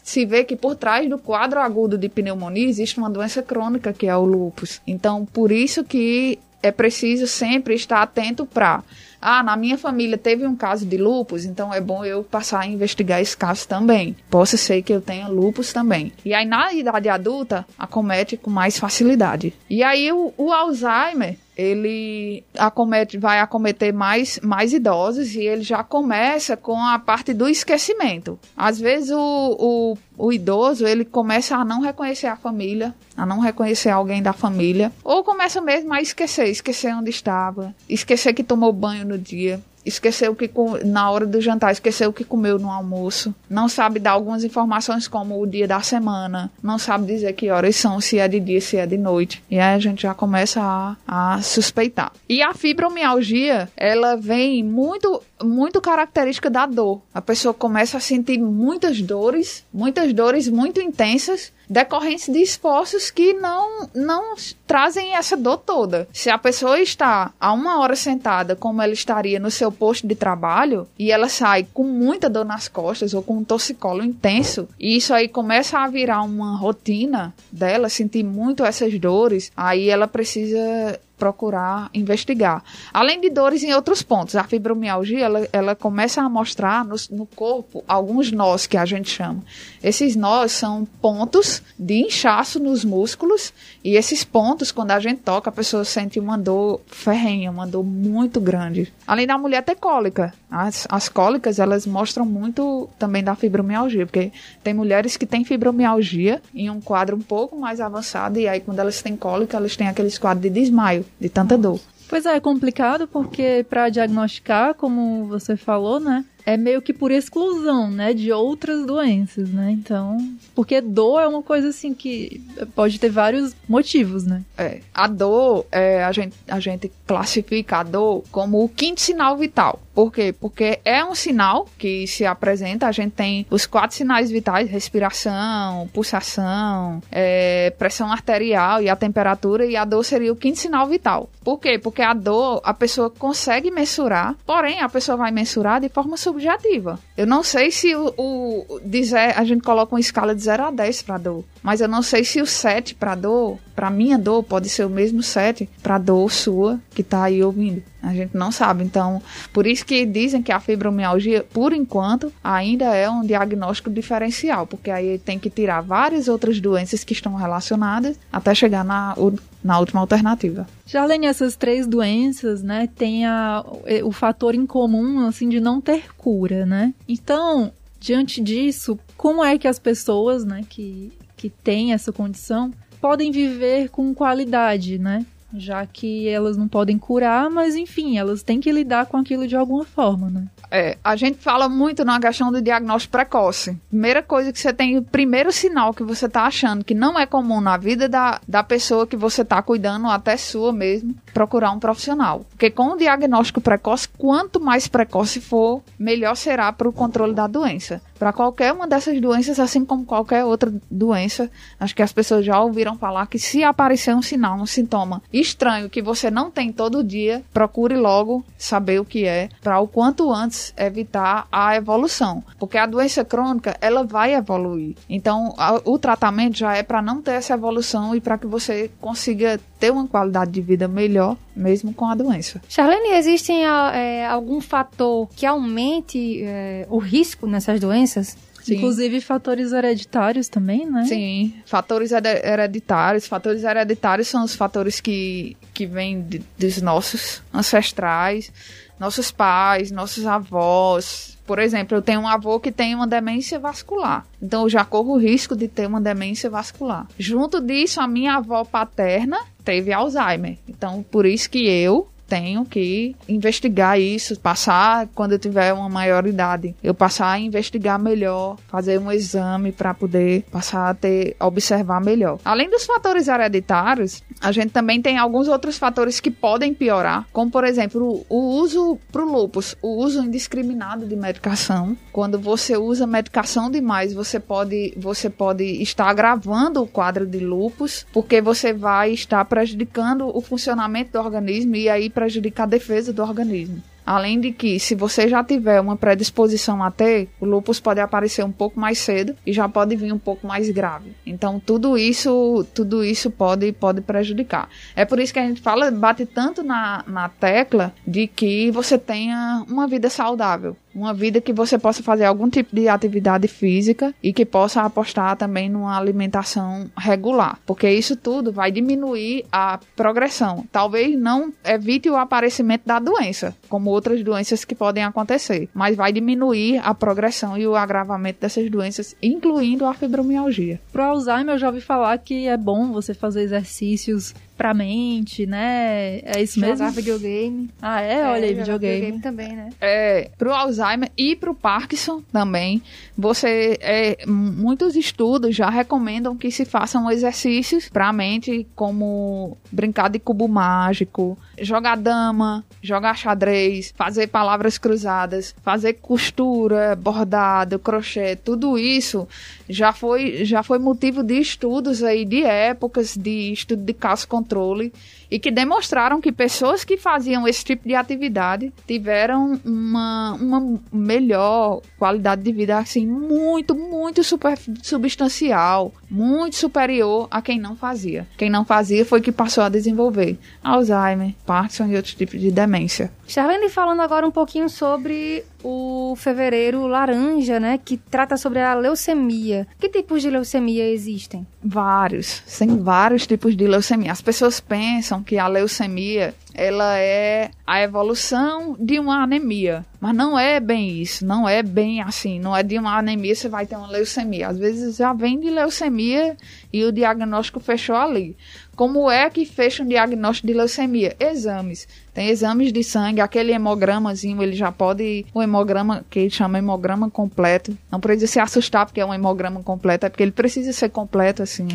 se vê que por trás do quadro agudo de pneumonia existe uma doença crônica que é o lúpus. Então, por isso que é preciso sempre estar atento para ah, na minha família teve um caso de lupus, então é bom eu passar a investigar esse caso também. Possa ser que eu tenha lupus também. E aí, na idade adulta, acomete com mais facilidade. E aí, o, o Alzheimer, ele acomete, vai acometer mais, mais idosos e ele já começa com a parte do esquecimento. Às vezes o, o, o, idoso ele começa a não reconhecer a família, a não reconhecer alguém da família, ou começa mesmo a esquecer, esquecer onde estava, esquecer que tomou banho no dia, esqueceu que na hora do jantar, esqueceu o que comeu no almoço, não sabe dar algumas informações como o dia da semana, não sabe dizer que horas são, se é de dia, se é de noite. E aí a gente já começa a, a suspeitar. E a fibromialgia, ela vem muito muito característica da dor. A pessoa começa a sentir muitas dores, muitas dores muito intensas, decorrentes de esforços que não, não trazem essa dor toda. Se a pessoa está a uma hora sentada, como ela estaria no seu posto de trabalho, e ela sai com muita dor nas costas ou com um torcicolo intenso, e isso aí começa a virar uma rotina dela, sentir muito essas dores, aí ela precisa procurar investigar. Além de dores em outros pontos, a fibromialgia ela, ela começa a mostrar no, no corpo alguns nós que a gente chama. Esses nós são pontos de inchaço nos músculos e esses pontos, quando a gente toca, a pessoa sente uma dor ferrenha, uma dor muito grande. Além da mulher ter cólica, as, as cólicas elas mostram muito também da fibromialgia, porque tem mulheres que têm fibromialgia em um quadro um pouco mais avançado e aí quando elas têm cólica, elas têm aqueles quadros de desmaio, de tanta dor. Pois é, é complicado porque para diagnosticar, como você falou, né? É meio que por exclusão, né, de outras doenças, né? Então, porque dor é uma coisa assim que pode ter vários motivos, né? É, a dor, é, a, gente, a gente classifica a dor como o quinto sinal vital. Por quê? Porque é um sinal que se apresenta, a gente tem os quatro sinais vitais, respiração, pulsação, é, pressão arterial e a temperatura, e a dor seria o quinto sinal vital. Por quê? Porque a dor a pessoa consegue mensurar, porém a pessoa vai mensurar de forma subjetiva. Eu não sei se o, o dizer, a gente coloca uma escala de 0 a 10 para dor, mas eu não sei se o 7 para dor, para minha dor, pode ser o mesmo 7 para dor sua que tá aí ouvindo. A gente não sabe. Então, por isso que dizem que a fibromialgia, por enquanto, ainda é um diagnóstico diferencial, porque aí tem que tirar várias outras doenças que estão relacionadas até chegar na, na última alternativa. Já além dessas três doenças, né, tem a, o fator em comum, assim, de não ter cura, né? Então, diante disso, como é que as pessoas, né, que, que têm essa condição podem viver com qualidade, né? Já que elas não podem curar, mas enfim, elas têm que lidar com aquilo de alguma forma, né? É, a gente fala muito na questão do diagnóstico precoce. Primeira coisa que você tem, o primeiro sinal que você tá achando que não é comum na vida da, da pessoa que você tá cuidando, até sua mesmo, procurar um profissional. Porque com o diagnóstico precoce, quanto mais precoce for, melhor será para o controle da doença. Para qualquer uma dessas doenças, assim como qualquer outra doença, acho que as pessoas já ouviram falar que se aparecer um sinal, um sintoma estranho que você não tem todo dia, procure logo saber o que é, para o quanto antes evitar a evolução. Porque a doença crônica, ela vai evoluir. Então, a- o tratamento já é para não ter essa evolução e para que você consiga ter uma qualidade de vida melhor, mesmo com a doença. Charlene, existe é, algum fator que aumente é, o risco nessas doenças? Sim. Inclusive fatores hereditários também, né? Sim, fatores hereditários. Fatores hereditários são os fatores que, que vêm de- dos nossos ancestrais, nossos pais, nossos avós. Por exemplo, eu tenho um avô que tem uma demência vascular. Então eu já corro o risco de ter uma demência vascular. Junto disso, a minha avó paterna teve Alzheimer. Então, por isso que eu tenho que investigar isso, passar quando eu tiver uma maior idade, eu passar a investigar melhor, fazer um exame para poder passar a ter observar melhor. Além dos fatores hereditários, a gente também tem alguns outros fatores que podem piorar, como por exemplo, o, o uso pro lupus, o uso indiscriminado de medicação. Quando você usa medicação demais, você pode você pode estar agravando o quadro de lupus, porque você vai estar prejudicando o funcionamento do organismo e aí prejudicar a defesa do organismo. Além de que, se você já tiver uma predisposição a ter, o lúpus pode aparecer um pouco mais cedo e já pode vir um pouco mais grave. Então, tudo isso, tudo isso pode, pode prejudicar. É por isso que a gente fala, bate tanto na, na tecla de que você tenha uma vida saudável. Uma vida que você possa fazer algum tipo de atividade física e que possa apostar também numa alimentação regular. Porque isso tudo vai diminuir a progressão. Talvez não evite o aparecimento da doença, como outras doenças que podem acontecer, mas vai diminuir a progressão e o agravamento dessas doenças, incluindo a fibromialgia. Pro Alzheimer, eu já ouvi falar que é bom você fazer exercícios pra mente, né? É isso mesmo? Jogar videogame. Ah, é? Olha aí, jogar videogame. também, né? É, pro Alzheimer e pro Parkinson também, você é, muitos estudos já recomendam que se façam exercícios pra mente, como brincar de cubo mágico, jogar dama, jogar xadrez, fazer palavras cruzadas, fazer costura, bordado, crochê, tudo isso já foi já foi motivo de estudos aí de épocas de estudo de caso controle e que demonstraram que pessoas que faziam esse tipo de atividade tiveram uma, uma melhor qualidade de vida, assim, muito, muito super, substancial, muito superior a quem não fazia. Quem não fazia foi que passou a desenvolver Alzheimer, Parkinson e outros tipos de demência. Charlene falando agora um pouquinho sobre o fevereiro laranja, né? Que trata sobre a leucemia. Que tipos de leucemia existem? Vários, tem vários tipos de leucemia. As pessoas pensam que a leucemia ela é a evolução de uma anemia, mas não é bem isso, não é bem assim, não é de uma anemia você vai ter uma leucemia. Às vezes já vem de leucemia e o diagnóstico fechou ali. Como é que fecha um diagnóstico de leucemia? Exames. Tem exames de sangue, aquele hemogramazinho, ele já pode. O hemograma, que ele chama hemograma completo. Não precisa se assustar porque é um hemograma completo, é porque ele precisa ser completo, assim.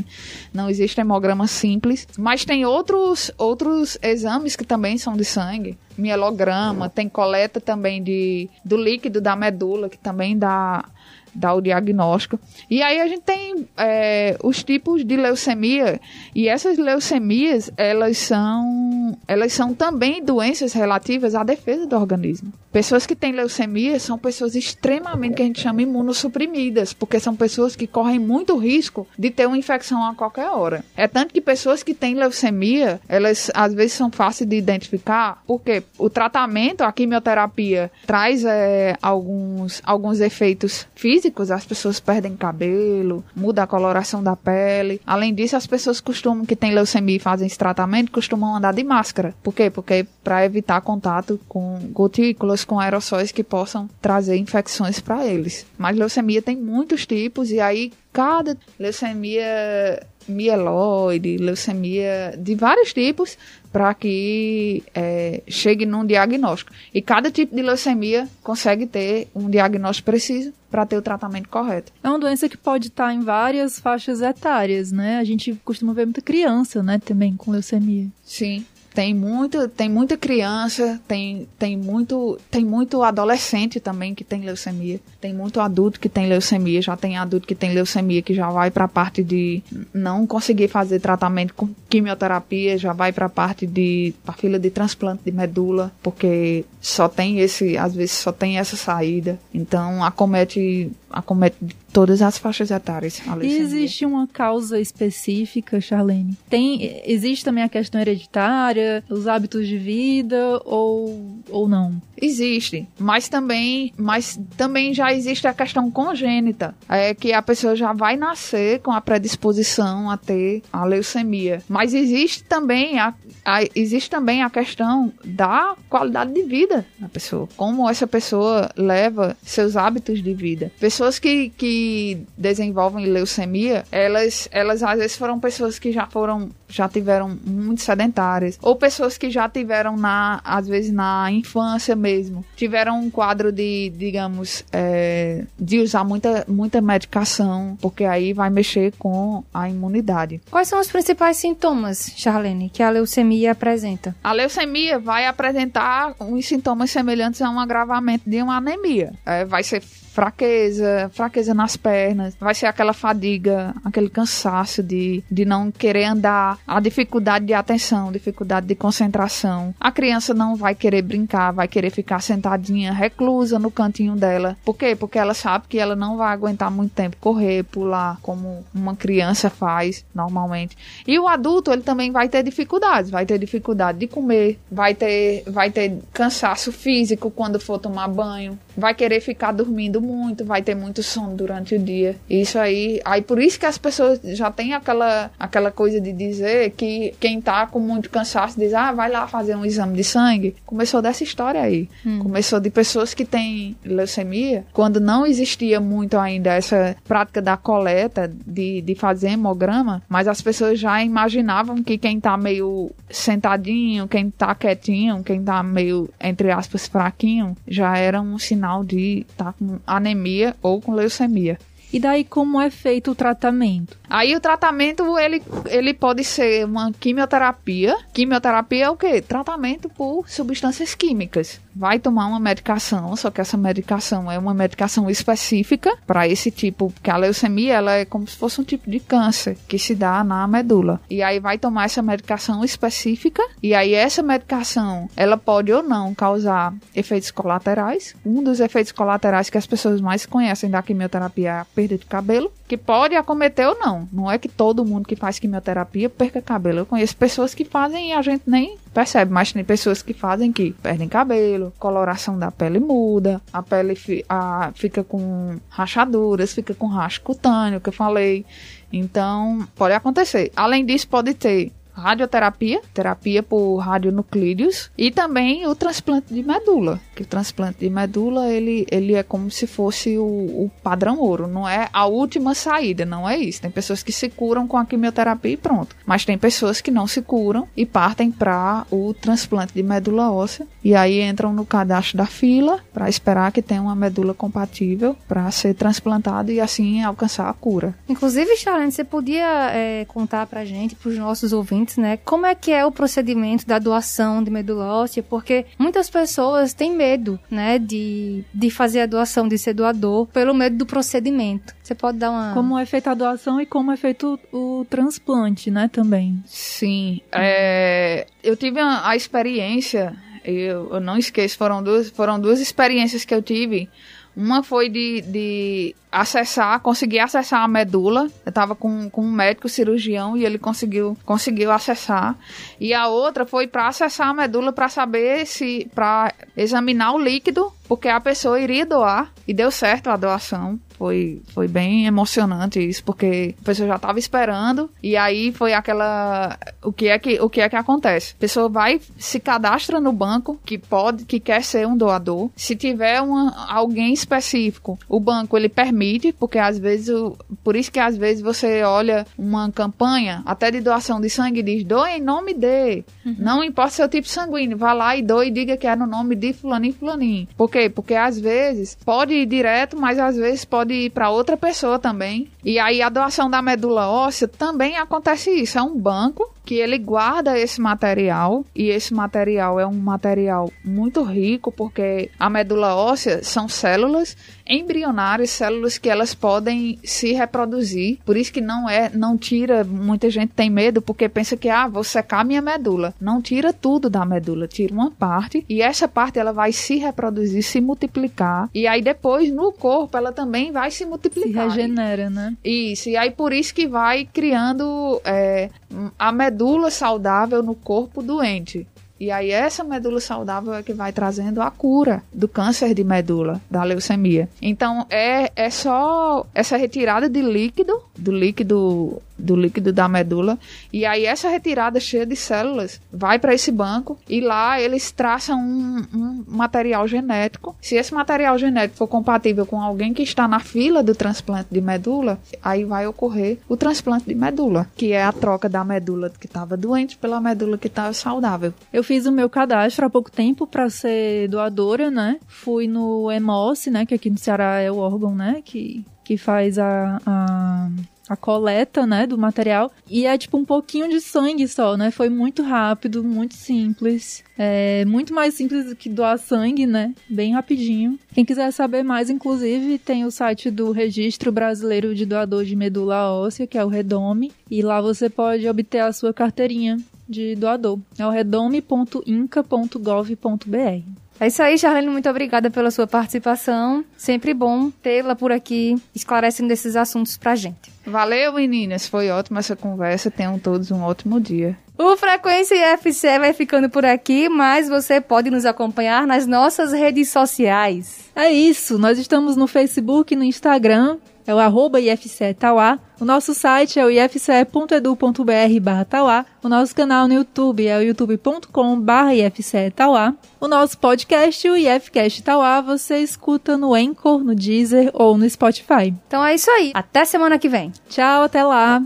Não existe hemograma simples. Mas tem outros, outros exames que também são de sangue. Mielograma, tem coleta também de, do líquido da medula, que também dá dá o diagnóstico. E aí a gente tem é, os tipos de leucemia e essas leucemias elas são elas são também doenças relativas à defesa do organismo. Pessoas que têm leucemia são pessoas extremamente que a gente chama imunossuprimidas, porque são pessoas que correm muito risco de ter uma infecção a qualquer hora. É tanto que pessoas que têm leucemia, elas às vezes são fáceis de identificar, porque o tratamento, a quimioterapia, traz é, alguns, alguns efeitos físicos, as pessoas perdem cabelo, muda a coloração da pele. Além disso, as pessoas costumam, que têm leucemia e fazem esse tratamento, costumam andar de máscara. Por quê? Porque para evitar contato com gotículas, com aerossóis que possam trazer infecções para eles. Mas leucemia tem muitos tipos e aí cada leucemia mieloide, leucemia de vários tipos, para que é, chegue num diagnóstico. E cada tipo de leucemia consegue ter um diagnóstico preciso para ter o tratamento correto. É uma doença que pode estar em várias faixas etárias, né? A gente costuma ver muita criança, né, também com leucemia. Sim. Tem muita, tem muita criança, tem, tem, muito, tem muito adolescente também que tem leucemia. Tem muito adulto que tem leucemia. Já tem adulto que tem leucemia que já vai para a parte de não conseguir fazer tratamento com quimioterapia, já vai para a parte de pra fila de transplante de medula, porque só tem esse, às vezes só tem essa saída. Então acomete, acomete todas as faixas etárias. a E existe uma causa específica, Charlene? Tem, existe também a questão hereditária, os hábitos de vida ou, ou não? Existe, mas também, mas também já existe a questão congênita, é que a pessoa já vai nascer com a predisposição a ter a leucemia. Mas existe também a, a- existe também a questão da qualidade de vida da pessoa, como essa pessoa leva seus hábitos de vida. Pessoas que, que desenvolvem leucemia, elas, elas às vezes foram pessoas que já foram já tiveram muito sedentárias. Ou pessoas que já tiveram na às vezes na infância mesmo. Tiveram um quadro de digamos é, de usar muita muita medicação porque aí vai mexer com a imunidade. Quais são os principais sintomas, Charlene, que a leucemia apresenta? a leucemia vai apresentar uns sintomas semelhantes a um agravamento de uma anemia. É, vai ser fraqueza, fraqueza nas pernas, vai ser aquela fadiga, aquele cansaço de, de não querer andar, a dificuldade de atenção, dificuldade de concentração. A criança não vai querer brincar, vai querer ficar sentadinha, reclusa no cantinho dela. Por quê? Porque ela sabe que ela não vai aguentar muito tempo correr, pular, como uma criança faz normalmente. E o adulto, ele também vai ter dificuldades, vai ter dificuldade de comer, vai ter, vai ter cansaço físico quando for tomar banho, vai querer ficar dormindo muito, vai ter muito sono durante o dia. Isso aí, aí por isso que as pessoas já têm aquela, aquela coisa de dizer que quem tá com muito cansaço diz, ah, vai lá fazer um exame de sangue. Começou dessa história aí. Hum. Começou de pessoas que têm leucemia, quando não existia muito ainda essa prática da coleta de, de fazer hemograma, mas as pessoas já imaginavam que quem tá meio sentadinho, quem tá quietinho, quem tá meio, entre aspas, fraquinho, já era um sinal de estar tá com anemia ou com leucemia. E daí como é feito o tratamento? Aí o tratamento ele, ele pode ser uma quimioterapia. Quimioterapia é o quê? Tratamento por substâncias químicas. Vai tomar uma medicação, só que essa medicação é uma medicação específica para esse tipo, porque a leucemia ela é como se fosse um tipo de câncer que se dá na medula. E aí vai tomar essa medicação específica e aí essa medicação ela pode ou não causar efeitos colaterais. Um dos efeitos colaterais que as pessoas mais conhecem da quimioterapia é a perda de cabelo, que pode acometer ou não. Não é que todo mundo que faz quimioterapia perca cabelo. Eu conheço pessoas que fazem e a gente nem percebe, mas tem pessoas que fazem que perdem cabelo, coloração da pele muda, a pele fi, a, fica com rachaduras, fica com racho cutâneo, que eu falei. Então, pode acontecer. Além disso, pode ter radioterapia, terapia por radionuclídeos e também o transplante de medula. Que o transplante de medula ele, ele é como se fosse o, o, padrão ouro, não é a última saída, não é isso. Tem pessoas que se curam com a quimioterapia e pronto, mas tem pessoas que não se curam e partem para o transplante de medula óssea e aí entram no cadastro da fila para esperar que tenha uma medula compatível para ser transplantado e assim alcançar a cura. Inclusive, Charlene, você podia é, contar para gente, para os nossos ouvintes ouvintes, né? Como é que é o procedimento da doação de medula óssea? Porque muitas pessoas têm medo, né, de, de fazer a doação, de ser doador, pelo medo do procedimento. Você pode dar uma... Como é feita a doação e como é feito o, o transplante, né, também. Sim. É, eu tive a, a experiência, eu, eu não esqueço, foram duas, foram duas experiências que eu tive. Uma foi de, de acessar, conseguir acessar a medula. Eu tava com, com um médico cirurgião e ele conseguiu, conseguiu acessar. E a outra foi para acessar a medula para saber se para examinar o líquido, porque a pessoa iria doar e deu certo a doação. Foi, foi bem emocionante isso, porque a pessoa já estava esperando e aí foi aquela o que é que o que é que acontece? A pessoa vai se cadastra no banco que pode que quer ser um doador. Se tiver uma, alguém específico, o banco ele permite, porque às vezes o, por isso que às vezes você olha uma campanha até de doação de sangue e diz doe em nome de, uhum. não importa seu tipo sanguíneo, vá lá e doe e diga que é no nome de fulaninho fulaninho. Por quê? Porque às vezes pode ir direto, mas às vezes pode ir para outra pessoa também. E aí a doação da medula óssea também acontece isso. É um banco que ele guarda esse material e esse material é um material muito rico porque a medula óssea são células embrionárias, células que elas podem se reproduzir. Por isso que não é, não tira, muita gente tem medo porque pensa que ah, vou secar minha medula. Não tira tudo da medula, tira uma parte e essa parte ela vai se reproduzir, se multiplicar e aí depois no corpo ela também vai se multiplicar. Se regenera, né? Isso, e aí por isso que vai criando é, a medula saudável no corpo doente. E aí essa medula saudável é que vai trazendo a cura do câncer de medula, da leucemia. Então é, é só essa retirada de líquido, do líquido do líquido da medula. E aí essa retirada cheia de células vai para esse banco e lá eles traçam um, um, material genético. Se esse material genético for compatível com alguém que está na fila do transplante de medula, aí vai ocorrer o transplante de medula, que é a troca da medula que estava doente pela medula que estava saudável. Eu fiz o meu cadastro há pouco tempo para ser doadora, né? Fui no EMOS, né, que aqui no Ceará é o órgão, né, que que faz a, a a coleta, né, do material. E é tipo um pouquinho de sangue só, né? Foi muito rápido, muito simples. É muito mais simples do que doar sangue, né? Bem rapidinho. Quem quiser saber mais, inclusive, tem o site do Registro Brasileiro de Doador de Medula Óssea, que é o Redome. E lá você pode obter a sua carteirinha de doador. É o redome.inca.gov.br. É isso aí, Charlene. Muito obrigada pela sua participação. Sempre bom tê-la por aqui, esclarecendo esses assuntos pra gente. Valeu, meninas. Foi ótima essa conversa. Tenham todos um ótimo dia. O Frequência IFCE vai ficando por aqui, mas você pode nos acompanhar nas nossas redes sociais. É isso, nós estamos no Facebook e no Instagram, é o arroba IFCE Tauá. O nosso site é o ifce.edu.br barra Tauá. O nosso canal no YouTube é o youtube.com barra IFCE Tauá. O nosso podcast, o IFCast Tauá, você escuta no Anchor, no Deezer ou no Spotify. Então é isso aí. Até semana que vem. Tchau, até lá.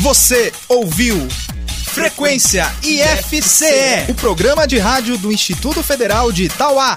Você ouviu Frequência IFCE, o programa de rádio do Instituto Federal de Itauá.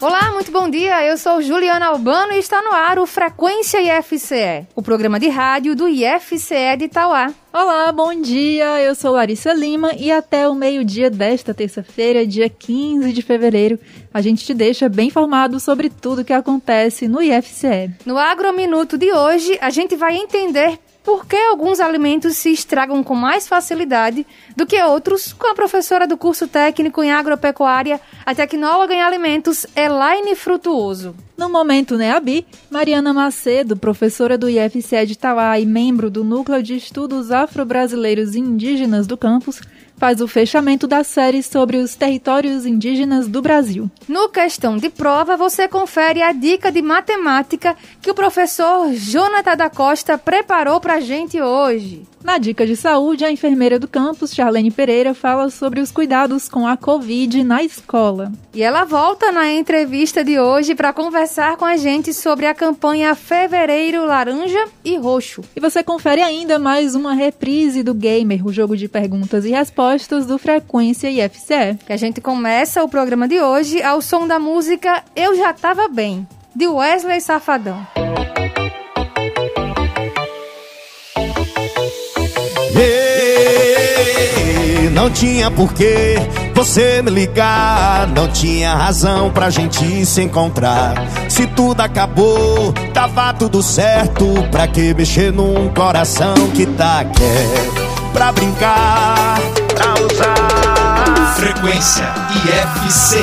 Olá, muito bom dia. Eu sou Juliana Albano e está no ar o Frequência IFCE, o programa de rádio do IFCE de Itauá. Olá, bom dia. Eu sou Larissa Lima e até o meio-dia desta terça-feira, dia 15 de fevereiro, a gente te deixa bem informado sobre tudo que acontece no IFCE. No Agrominuto de hoje, a gente vai entender por que alguns alimentos se estragam com mais facilidade do que outros, com a professora do curso técnico em agropecuária, a tecnóloga em alimentos, Elaine Frutuoso. No momento NEABI, Mariana Macedo, professora do IFCE de Itauá e membro do Núcleo de Estudos Afro-Brasileiros e Indígenas do campus, faz o fechamento da série sobre os territórios indígenas do Brasil. No Questão de Prova, você confere a dica de matemática que o professor Jonathan da Costa preparou pra gente hoje. Na dica de saúde, a enfermeira do campus, Charlene Pereira, fala sobre os cuidados com a Covid na escola. E ela volta na entrevista de hoje para conversar com a gente sobre a campanha Fevereiro Laranja e Roxo. E você confere ainda mais uma reprise do Gamer, o jogo de perguntas e respostas do Frequência IFCE. Que a gente começa o programa de hoje ao som da música Eu Já Tava Bem, de Wesley Safadão. Ei, não tinha porquê você me ligar, não tinha razão pra gente se encontrar. Se tudo acabou, tava tudo certo. Pra que mexer num coração que tá quieto? Pra brincar, pra usar. Frequência IFCE.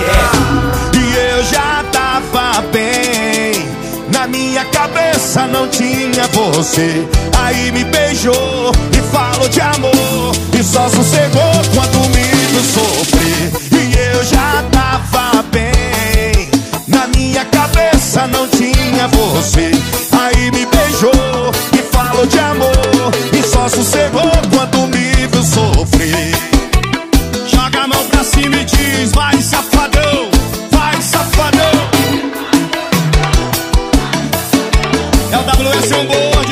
E eu já tava bem. Na minha cabeça não tinha você. Aí me beijou e falou de amor. E só sossegou quando me viu sofrer. E eu já tava bem. Na minha cabeça não tinha você. Aí me beijou e falou de amor. Só sossegou quando me viu sofrer. Joga a mão pra cima e diz: Vai, safadão, vai, safadão. É o WS um bonde.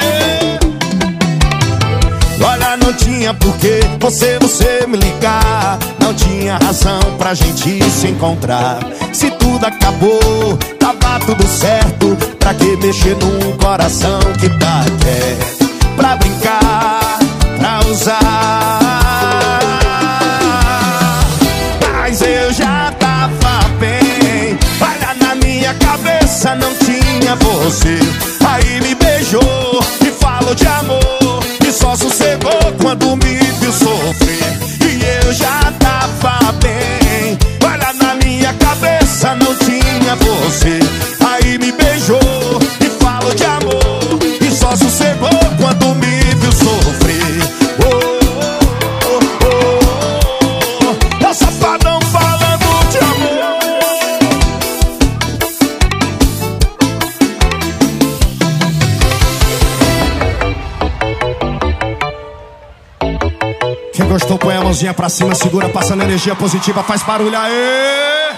Olha, não tinha porquê você, você me ligar. Não tinha razão pra gente se encontrar. Se tudo acabou, tava tudo certo. Pra que mexer num coração que tá quieto? Pra brincar, pra usar. Mas eu já tava bem. Olha na minha cabeça, não tinha você. Aí me beijou e falou de amor. E só sossegou quando me viu sofrer. E eu já tava bem. Olha na minha cabeça, não tinha você. Mãozinha pra cima, segura, passando energia positiva, faz barulho aí.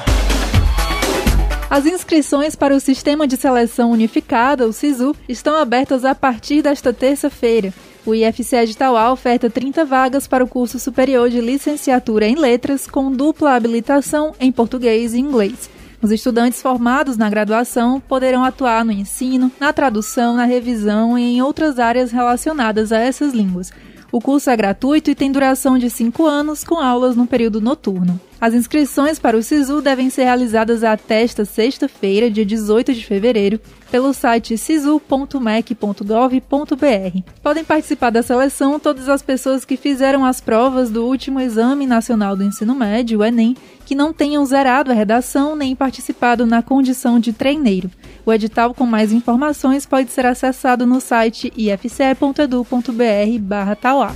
As inscrições para o Sistema de Seleção Unificada, o SISU, estão abertas a partir desta terça-feira. O IFCE de Tauá oferta 30 vagas para o curso superior de licenciatura em letras com dupla habilitação em português e inglês. Os estudantes formados na graduação poderão atuar no ensino, na tradução, na revisão e em outras áreas relacionadas a essas línguas. O curso é gratuito e tem duração de 5 anos, com aulas no período noturno. As inscrições para o SISU devem ser realizadas até esta sexta-feira, dia 18 de fevereiro, pelo site sisu.mec.gov.br. Podem participar da seleção todas as pessoas que fizeram as provas do último Exame Nacional do Ensino Médio, o Enem, que não tenham zerado a redação nem participado na condição de treineiro. O edital com mais informações pode ser acessado no site ifce.edu.br/tauá.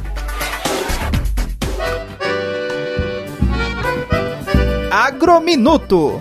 Agrominuto.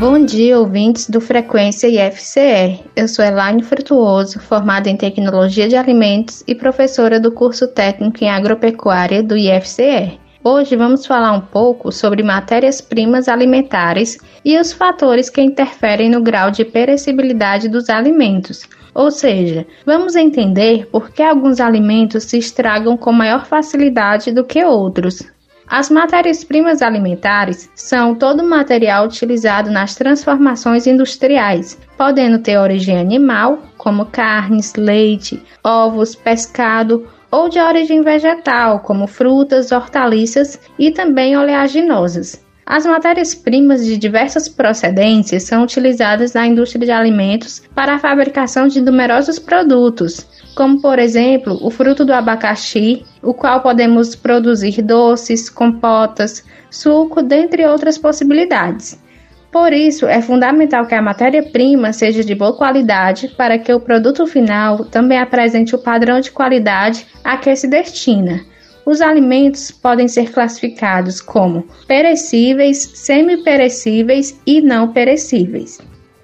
Bom dia, ouvintes do Frequência IFCE. Eu sou Elaine Frutuoso, formada em Tecnologia de Alimentos e professora do curso técnico em Agropecuária do IFCE. Hoje vamos falar um pouco sobre matérias-primas alimentares e os fatores que interferem no grau de perecibilidade dos alimentos. Ou seja, vamos entender por que alguns alimentos se estragam com maior facilidade do que outros. As matérias-primas alimentares são todo o material utilizado nas transformações industriais, podendo ter origem animal, como carnes, leite, ovos, pescado, ou de origem vegetal, como frutas, hortaliças e também oleaginosas. As matérias-primas de diversas procedências são utilizadas na indústria de alimentos para a fabricação de numerosos produtos, como por exemplo o fruto do abacaxi, o qual podemos produzir doces, compotas, suco, dentre outras possibilidades. Por isso, é fundamental que a matéria-prima seja de boa qualidade para que o produto final também apresente o padrão de qualidade a que se destina. Os alimentos podem ser classificados como perecíveis, semi-perecíveis e não perecíveis.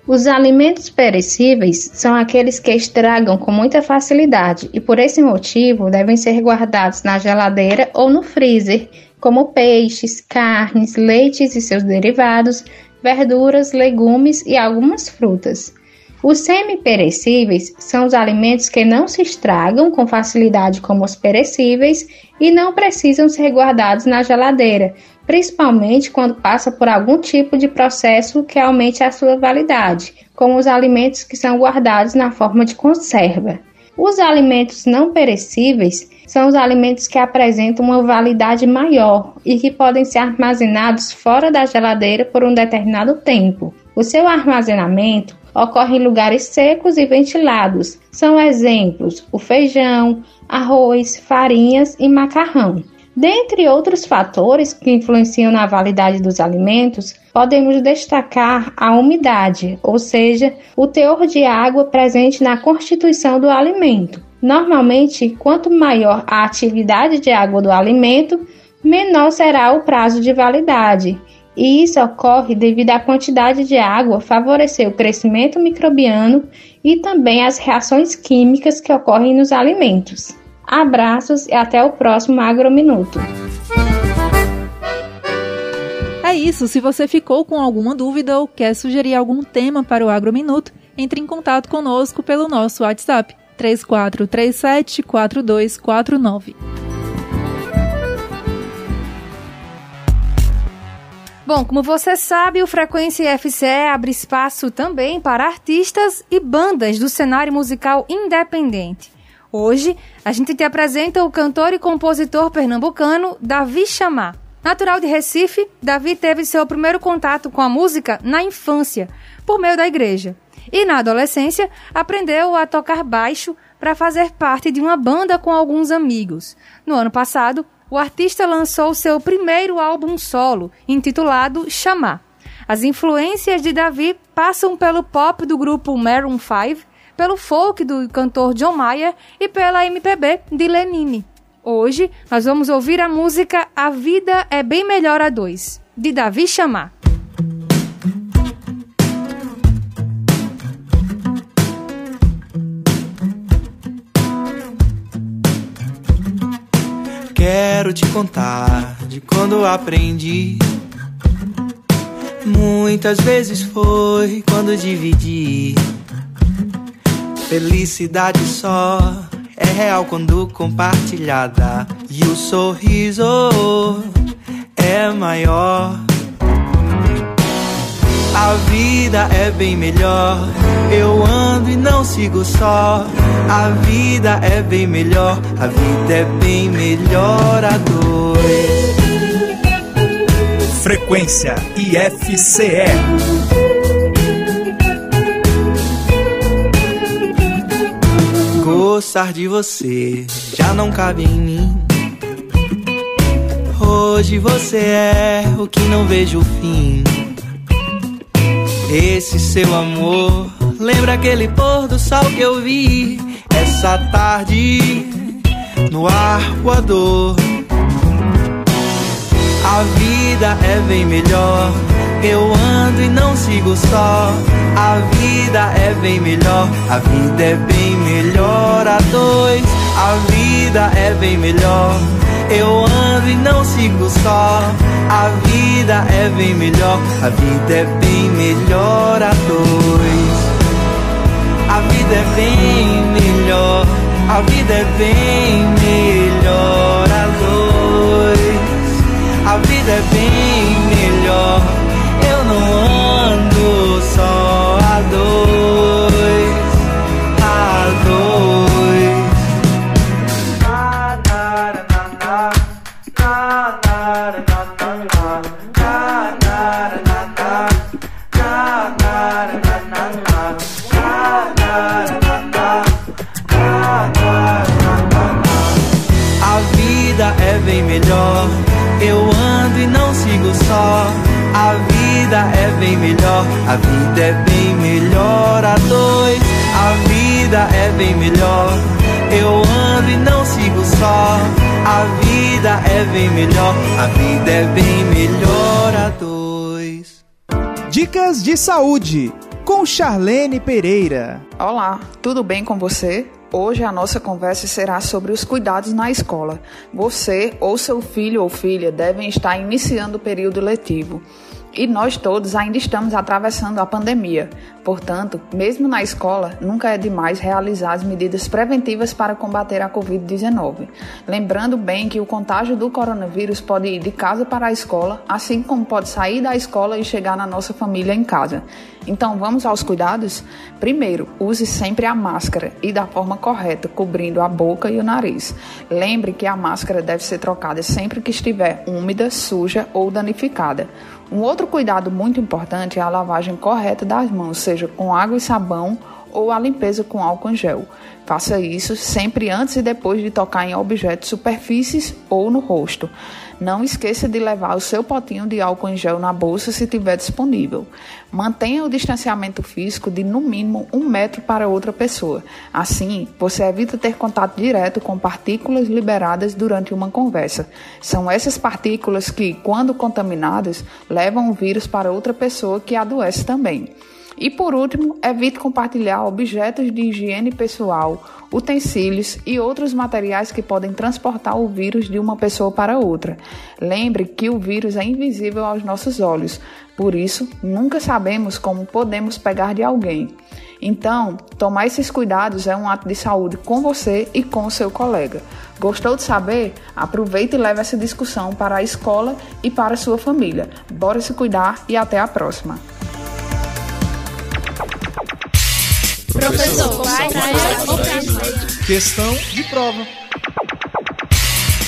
Os alimentos perecíveis são aqueles que estragam com muita facilidade e, por esse motivo, devem ser guardados na geladeira ou no freezer, como peixes, carnes, leites e seus derivados, verduras, legumes e algumas frutas. Os semi-perecíveis são os alimentos que não se estragam com facilidade como os perecíveis e não precisam ser guardados na geladeira, principalmente quando passa por algum tipo de processo que aumente a sua validade, como os alimentos que são guardados na forma de conserva. Os alimentos não perecíveis são os alimentos que apresentam uma validade maior e que podem ser armazenados fora da geladeira por um determinado tempo. O seu armazenamento ocorre em lugares secos e ventilados. São exemplos o feijão, arroz, farinhas e macarrão. Dentre outros fatores que influenciam na validade dos alimentos, podemos destacar a umidade, ou seja, o teor de água presente na constituição do alimento. Normalmente, quanto maior a atividade de água do alimento, menor será o prazo de validade. E isso ocorre devido à quantidade de água favorecer o crescimento microbiano e também as reações químicas que ocorrem nos alimentos. Abraços e até o próximo Agrominuto. É isso, se você ficou com alguma dúvida ou quer sugerir algum tema para o Agrominuto, entre em contato conosco pelo nosso WhatsApp 3437 4249. Bom, como você sabe, o Frequência FCE abre espaço também para artistas e bandas do cenário musical independente. Hoje, a gente te apresenta o cantor e compositor pernambucano Davi Chamar. Natural de Recife, Davi teve seu primeiro contato com a música na infância, por meio da igreja. E na adolescência, aprendeu a tocar baixo para fazer parte de uma banda com alguns amigos. No ano passado, o artista lançou seu primeiro álbum solo, intitulado Chamar. As influências de Davi passam pelo pop do grupo Maroon 5, pelo folk do cantor John Mayer e pela MPB de Lenine. Hoje nós vamos ouvir a música A Vida é Bem Melhor a Dois, de Davi Chamar. Quero te contar de quando aprendi. Muitas vezes foi quando dividi. Felicidade só é real quando compartilhada. E o sorriso é maior. A vida é bem melhor. Eu ando e não sigo só. A vida é bem melhor. A vida é bem melhor a dois. Frequência IFCE. Gostar de você já não cabe em mim. Hoje você é o que não vejo o fim. Esse seu amor lembra aquele pôr do sol que eu vi essa tarde no arcoador. A vida é bem melhor. Eu ando e não sigo só. A vida é bem melhor. A vida é bem melhor a dois. A vida é bem melhor. Eu ando e não sigo só. A vida é bem melhor. A vida é bem melhor a dois. A vida é bem melhor. A vida é bem melhor a dois. A vida é bem melhor. Bem melhor. Eu ando e não sigo só. A vida é bem melhor. A vida é bem melhor a dois. Dicas de saúde com Charlene Pereira. Olá, tudo bem com você? Hoje a nossa conversa será sobre os cuidados na escola. Você ou seu filho ou filha devem estar iniciando o período letivo. E nós todos ainda estamos atravessando a pandemia. Portanto, mesmo na escola, nunca é demais realizar as medidas preventivas para combater a Covid-19. Lembrando bem que o contágio do coronavírus pode ir de casa para a escola, assim como pode sair da escola e chegar na nossa família em casa. Então, vamos aos cuidados? Primeiro, use sempre a máscara e da forma correta, cobrindo a boca e o nariz. Lembre que a máscara deve ser trocada sempre que estiver úmida, suja ou danificada. Um outro cuidado muito importante é a lavagem correta das mãos, seja com água e sabão ou a limpeza com álcool em gel. Faça isso sempre antes e depois de tocar em objetos, superfícies ou no rosto. Não esqueça de levar o seu potinho de álcool em gel na bolsa se tiver disponível. Mantenha o distanciamento físico de no mínimo um metro para outra pessoa. Assim, você evita ter contato direto com partículas liberadas durante uma conversa. São essas partículas que, quando contaminadas, levam o vírus para outra pessoa que adoece também. E por último, evite compartilhar objetos de higiene pessoal, utensílios e outros materiais que podem transportar o vírus de uma pessoa para outra. Lembre que o vírus é invisível aos nossos olhos, por isso nunca sabemos como podemos pegar de alguém. Então, tomar esses cuidados é um ato de saúde com você e com o seu colega. Gostou de saber? Aproveite e leve essa discussão para a escola e para a sua família. Bora se cuidar e até a próxima. Professor, Questão de prova.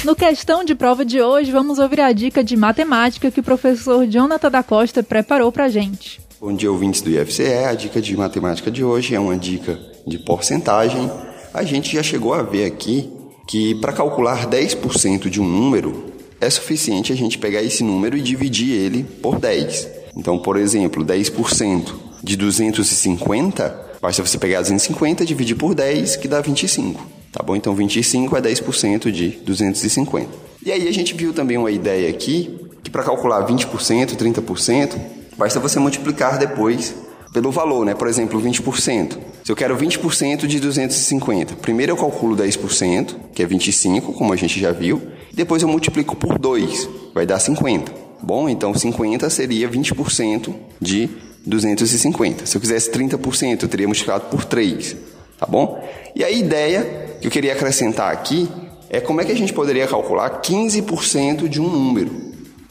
No questão de prova de hoje, vamos ouvir a dica de matemática que o professor Jonathan da Costa preparou pra gente. Bom dia, ouvintes do IFCE. A dica de matemática de hoje é uma dica de porcentagem. A gente já chegou a ver aqui que para calcular 10% de um número, é suficiente a gente pegar esse número e dividir ele por 10. Então, por exemplo, 10% de 250, basta você pegar 250 e dividir por 10, que dá 25. Tá bom? Então, 25 é 10% de 250. E aí a gente viu também uma ideia aqui, que para calcular 20%, 30%, basta você multiplicar depois pelo valor, né? Por exemplo, 20%. Se eu quero 20% de 250, primeiro eu calculo 10%, que é 25, como a gente já viu, e depois eu multiplico por 2, vai dar 50. Bom, então 50 seria 20% de 250. Se eu quisesse 30%, eu teria multiplicado por 3, tá bom? E a ideia que eu queria acrescentar aqui é como é que a gente poderia calcular 15% de um número,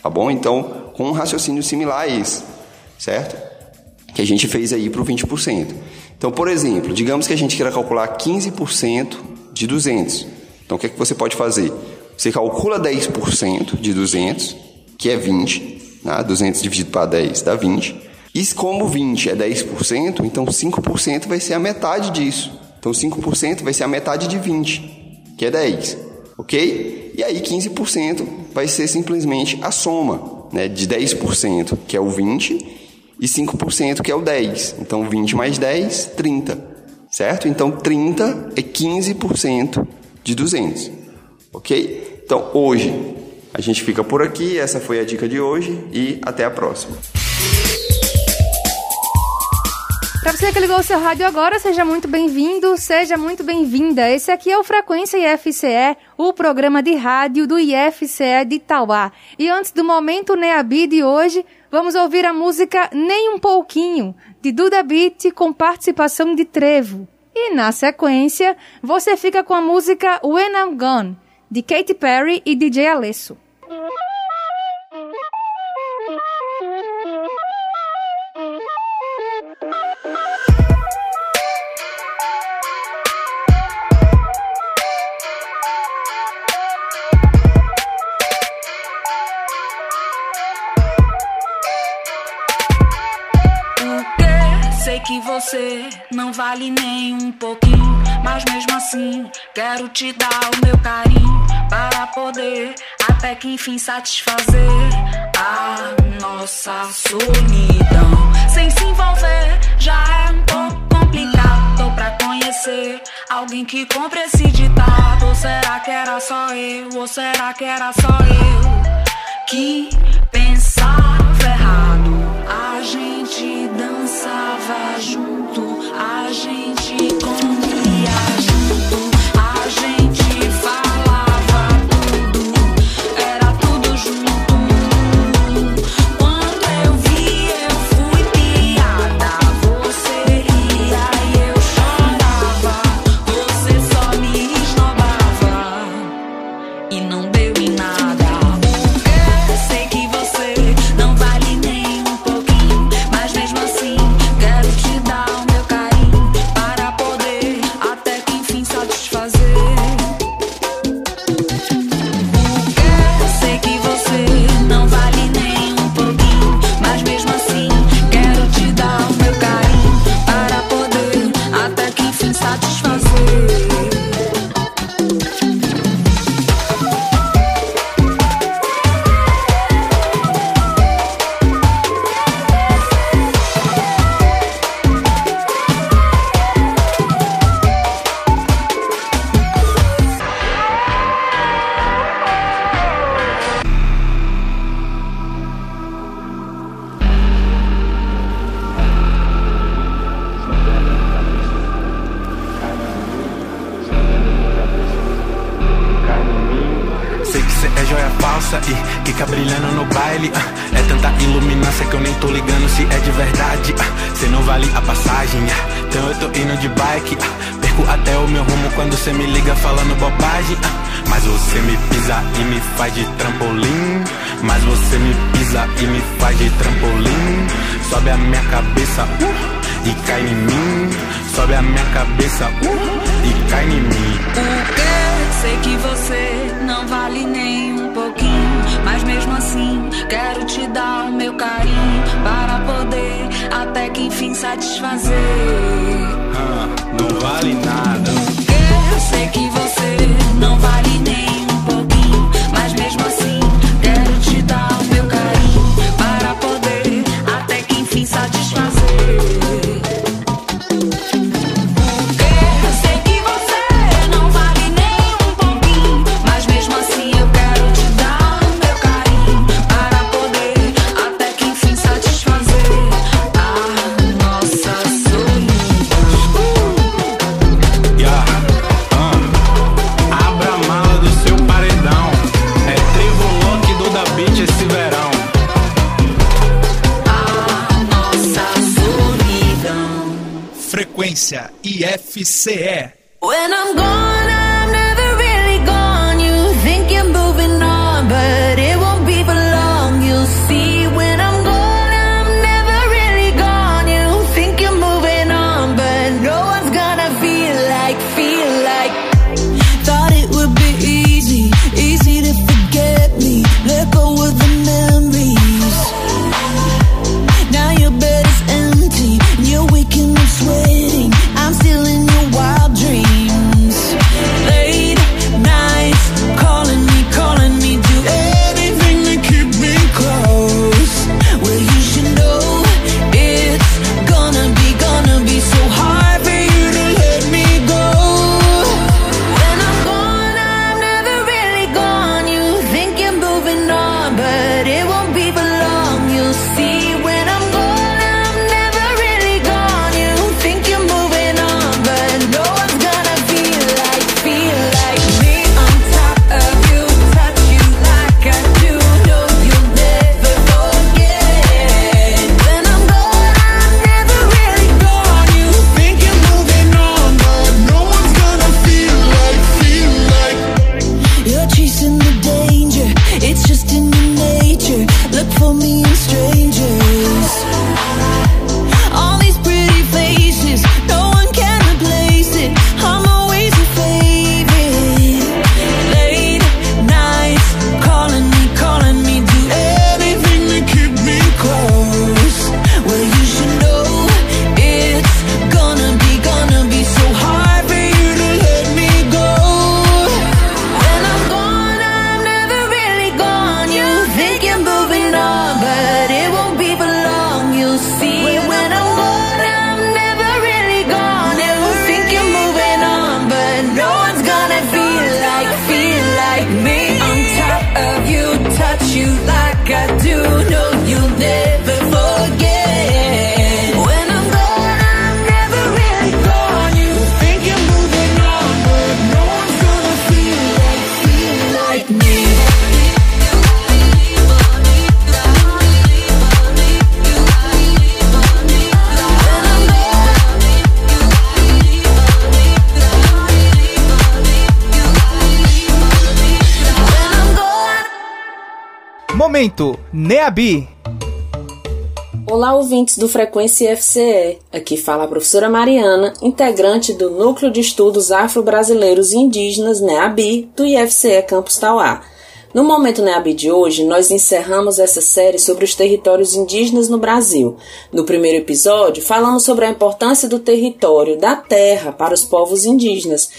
tá bom? Então, com um raciocínio similar a esse, certo? Que a gente fez aí para o 20%. Então, por exemplo, digamos que a gente queira calcular 15% de 200. Então, o que é que você pode fazer? Você calcula 10% de 200, que é 20, Né? 200 dividido para 10 dá 20. E como 20 é 10%, então 5% vai ser a metade disso. Então 5% vai ser a metade de 20, que é 10. Ok? E aí 15% vai ser simplesmente a soma né, de 10%, que é o 20, e 5%, que é o 10. Então 20 mais 10, 30. Certo? Então 30 é 15% de 200. Ok? Então hoje a gente fica por aqui. Essa foi a dica de hoje e até a próxima. Para você que ligou o seu rádio agora, seja muito bem-vindo, seja muito bem-vinda. Esse aqui é o Frequência IFCE, o programa de rádio do IFCE de Itauá. E antes do momento Neabi de hoje, vamos ouvir a música Nem um Pouquinho, de Duda Beat, com participação de Trevo. E na sequência, você fica com a música When I'm Gone, de Katy Perry e DJ Alesso. Você não vale nem um pouquinho, mas mesmo assim quero te dar o meu carinho para poder até que enfim satisfazer a nossa solidão. Sem se envolver já é um pouco complicado. Tô pra conhecer alguém que compre esse ditado. Ou será que era só eu? Ou será que era só eu que pensava errado? A gente dançava junto, Neabi. Olá, ouvintes do Frequência IFCE. Aqui fala a professora Mariana, integrante do Núcleo de Estudos Afro-Brasileiros e Indígenas, NEABI, do IFCE Campus Tauá. No Momento NEAB de hoje, nós encerramos essa série sobre os territórios indígenas no Brasil. No primeiro episódio, falamos sobre a importância do território, da terra, para os povos indígenas,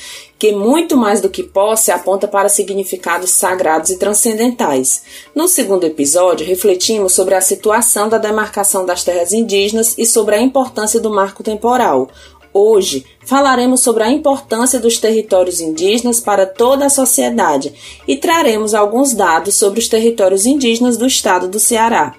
que muito mais do que posse aponta para significados sagrados e transcendentais. No segundo episódio, refletimos sobre a situação da demarcação das terras indígenas e sobre a importância do marco temporal, Hoje falaremos sobre a importância dos territórios indígenas para toda a sociedade e traremos alguns dados sobre os territórios indígenas do estado do Ceará.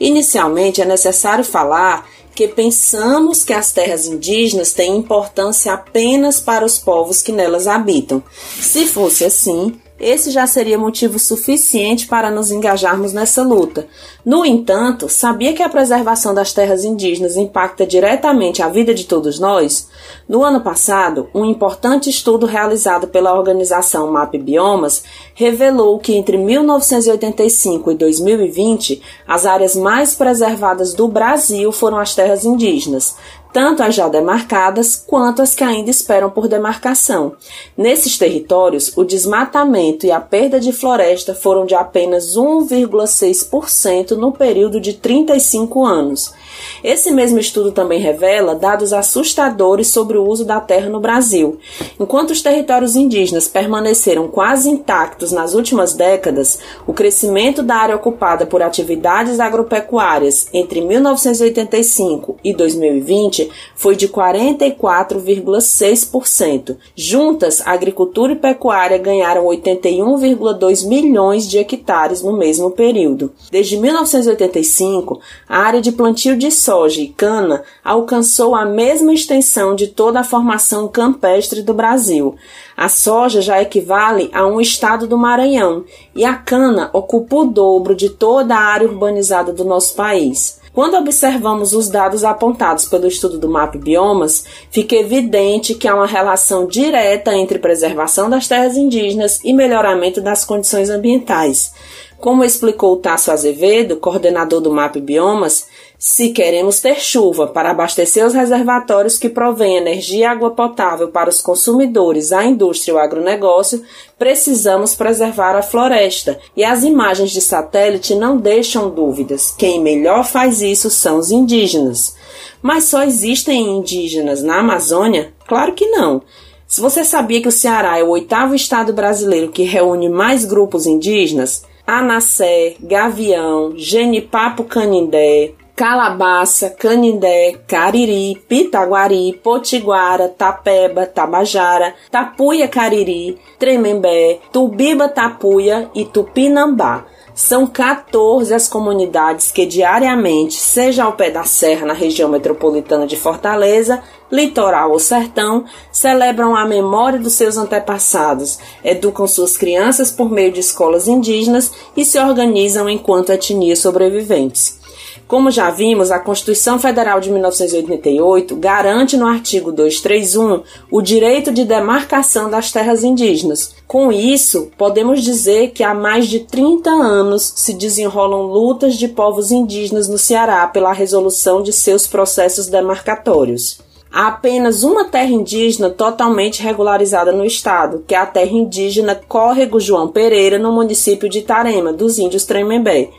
Inicialmente é necessário falar que pensamos que as terras indígenas têm importância apenas para os povos que nelas habitam. Se fosse assim, esse já seria motivo suficiente para nos engajarmos nessa luta. No entanto, sabia que a preservação das terras indígenas impacta diretamente a vida de todos nós? No ano passado, um importante estudo realizado pela organização MAP Biomas revelou que entre 1985 e 2020, as áreas mais preservadas do Brasil foram as terras indígenas, tanto as já demarcadas quanto as que ainda esperam por demarcação. Nesses territórios, o desmatamento e a perda de floresta foram de apenas 1,6% no período de 35 anos. Esse mesmo estudo também revela dados assustadores sobre o uso da terra no Brasil. Enquanto os territórios indígenas permaneceram quase intactos nas últimas décadas, o crescimento da área ocupada por atividades agropecuárias entre 1985 e 2020 foi de 44,6%. Juntas, agricultura e pecuária ganharam 81,2 milhões de hectares no mesmo período. Desde 1985, a área de plantio de soja e cana alcançou a mesma extensão de toda a formação campestre do Brasil. A soja já equivale a um estado do Maranhão e a cana ocupa o dobro de toda a área urbanizada do nosso país. Quando observamos os dados apontados pelo estudo do MAP Biomas, fica evidente que há uma relação direta entre preservação das terras indígenas e melhoramento das condições ambientais. Como explicou Tasso Azevedo, coordenador do MAP Biomas, se queremos ter chuva para abastecer os reservatórios que provêm energia e água potável para os consumidores, a indústria e o agronegócio, precisamos preservar a floresta. E as imagens de satélite não deixam dúvidas. Quem melhor faz isso são os indígenas. Mas só existem indígenas na Amazônia? Claro que não. Se você sabia que o Ceará é o oitavo estado brasileiro que reúne mais grupos indígenas, Anassé, Gavião, Genipapo Canindé, Calabaça, Canindé, Cariri, Pitaguari, Potiguara, Tapeba, Tabajara, Tapuia Cariri, Tremembé, Tubiba Tapuia e Tupinambá. São 14 as comunidades que diariamente, seja ao pé da serra na região metropolitana de Fortaleza, litoral ou sertão, celebram a memória dos seus antepassados, educam suas crianças por meio de escolas indígenas e se organizam enquanto etnias sobreviventes. Como já vimos, a Constituição Federal de 1988 garante no artigo 231 o direito de demarcação das terras indígenas. Com isso, podemos dizer que há mais de 30 anos se desenrolam lutas de povos indígenas no Ceará pela resolução de seus processos demarcatórios. Há apenas uma terra indígena totalmente regularizada no estado, que é a terra indígena Córrego João Pereira, no município de Itarema, dos índios Tremembé,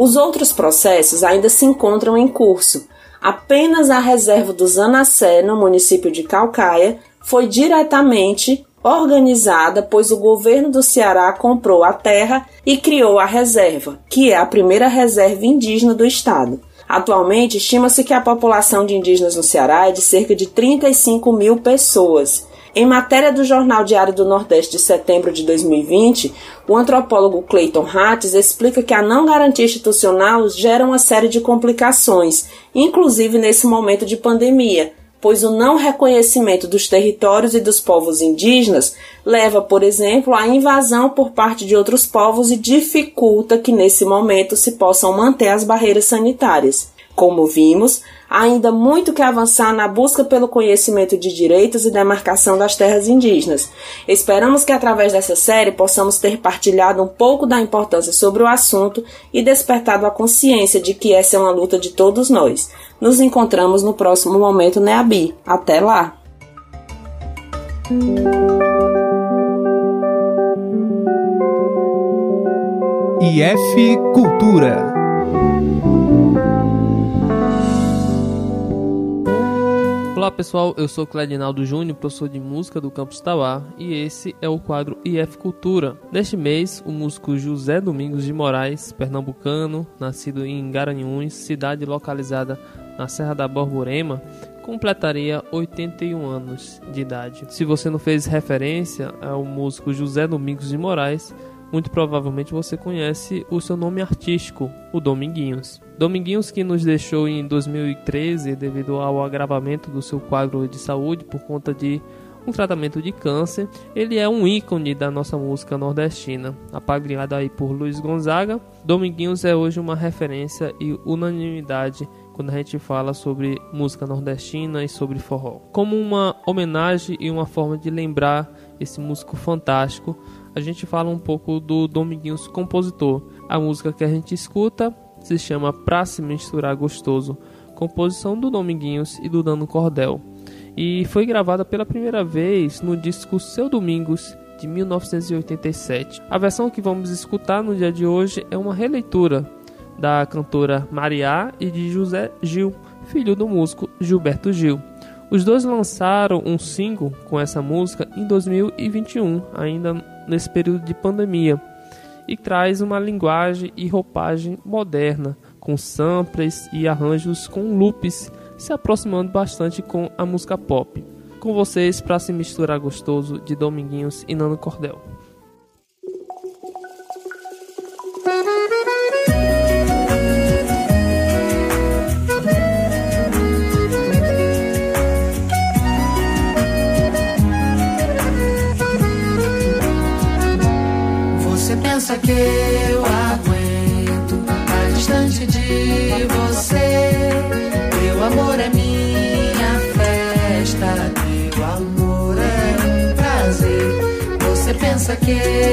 os outros processos ainda se encontram em curso. Apenas a reserva do Zanacé, no município de Calcaia, foi diretamente organizada, pois o governo do Ceará comprou a terra e criou a reserva, que é a primeira reserva indígena do estado. Atualmente, estima-se que a população de indígenas no Ceará é de cerca de 35 mil pessoas em matéria do Jornal Diário do Nordeste de setembro de 2020, o antropólogo Clayton Hattis explica que a não garantia institucional gera uma série de complicações, inclusive nesse momento de pandemia, pois o não reconhecimento dos territórios e dos povos indígenas leva, por exemplo, à invasão por parte de outros povos e dificulta que nesse momento se possam manter as barreiras sanitárias. Como vimos, há ainda muito que avançar na busca pelo conhecimento de direitos e demarcação das terras indígenas. Esperamos que através dessa série possamos ter partilhado um pouco da importância sobre o assunto e despertado a consciência de que essa é uma luta de todos nós. Nos encontramos no próximo momento Neabi. Até lá! IF Cultura. Olá pessoal, eu sou Cledinaldo Júnior, professor de música do Campus Tauá, e esse é o quadro IF Cultura. Neste mês, o músico José Domingos de Moraes, pernambucano, nascido em Garanhuns, cidade localizada na Serra da Borborema, completaria 81 anos de idade. Se você não fez referência ao músico José Domingos de Moraes, muito provavelmente você conhece o seu nome artístico, o Dominguinhos. Dominguinhos que nos deixou em 2013 devido ao agravamento do seu quadro de saúde por conta de um tratamento de câncer. Ele é um ícone da nossa música nordestina, apadrinhado aí por Luiz Gonzaga. Dominguinhos é hoje uma referência e unanimidade quando a gente fala sobre música nordestina e sobre forró. Como uma homenagem e uma forma de lembrar esse músico fantástico, a gente fala um pouco do Dominguinhos compositor. A música que a gente escuta se chama Pra Se Misturar Gostoso, composição do Dominguinhos e do Dano Cordel, e foi gravada pela primeira vez no disco Seu Domingos de 1987. A versão que vamos escutar no dia de hoje é uma releitura da cantora Mariá e de José Gil, filho do músico Gilberto Gil. Os dois lançaram um single com essa música em 2021, ainda nesse período de pandemia, e traz uma linguagem e roupagem moderna, com samples e arranjos com loops, se aproximando bastante com a música pop. Com vocês para se misturar gostoso de Dominguinhos e Nano Cordel. Pensa que eu aguento Tá distante de você. Teu amor é minha festa Teu amor é um prazer. Você pensa que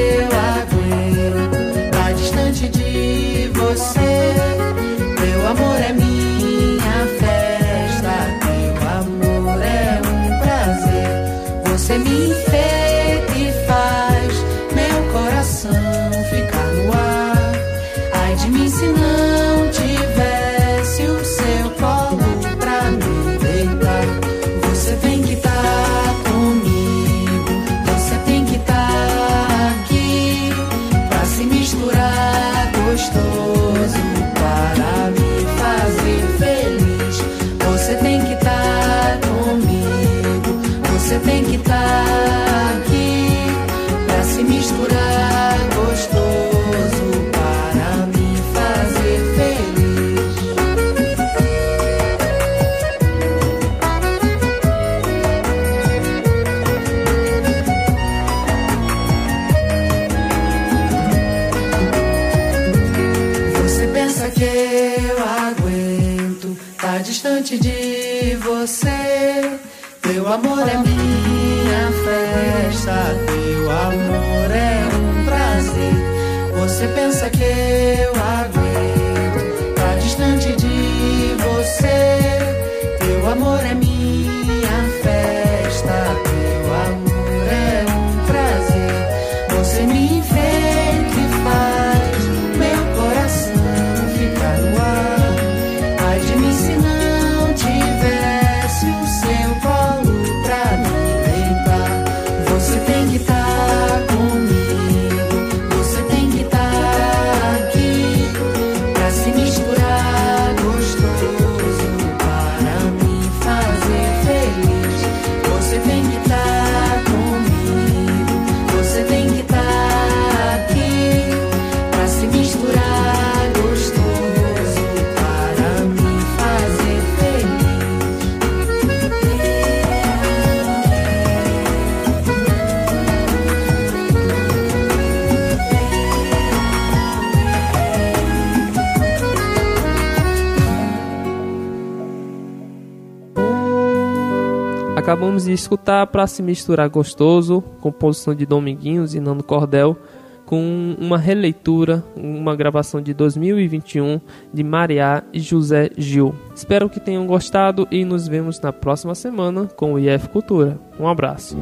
Acabamos de escutar Pra Se Misturar Gostoso, composição de Dominguinhos e Nando Cordel, com uma releitura, uma gravação de 2021 de Mariá e José Gil. Espero que tenham gostado e nos vemos na próxima semana com o IF Cultura. Um abraço.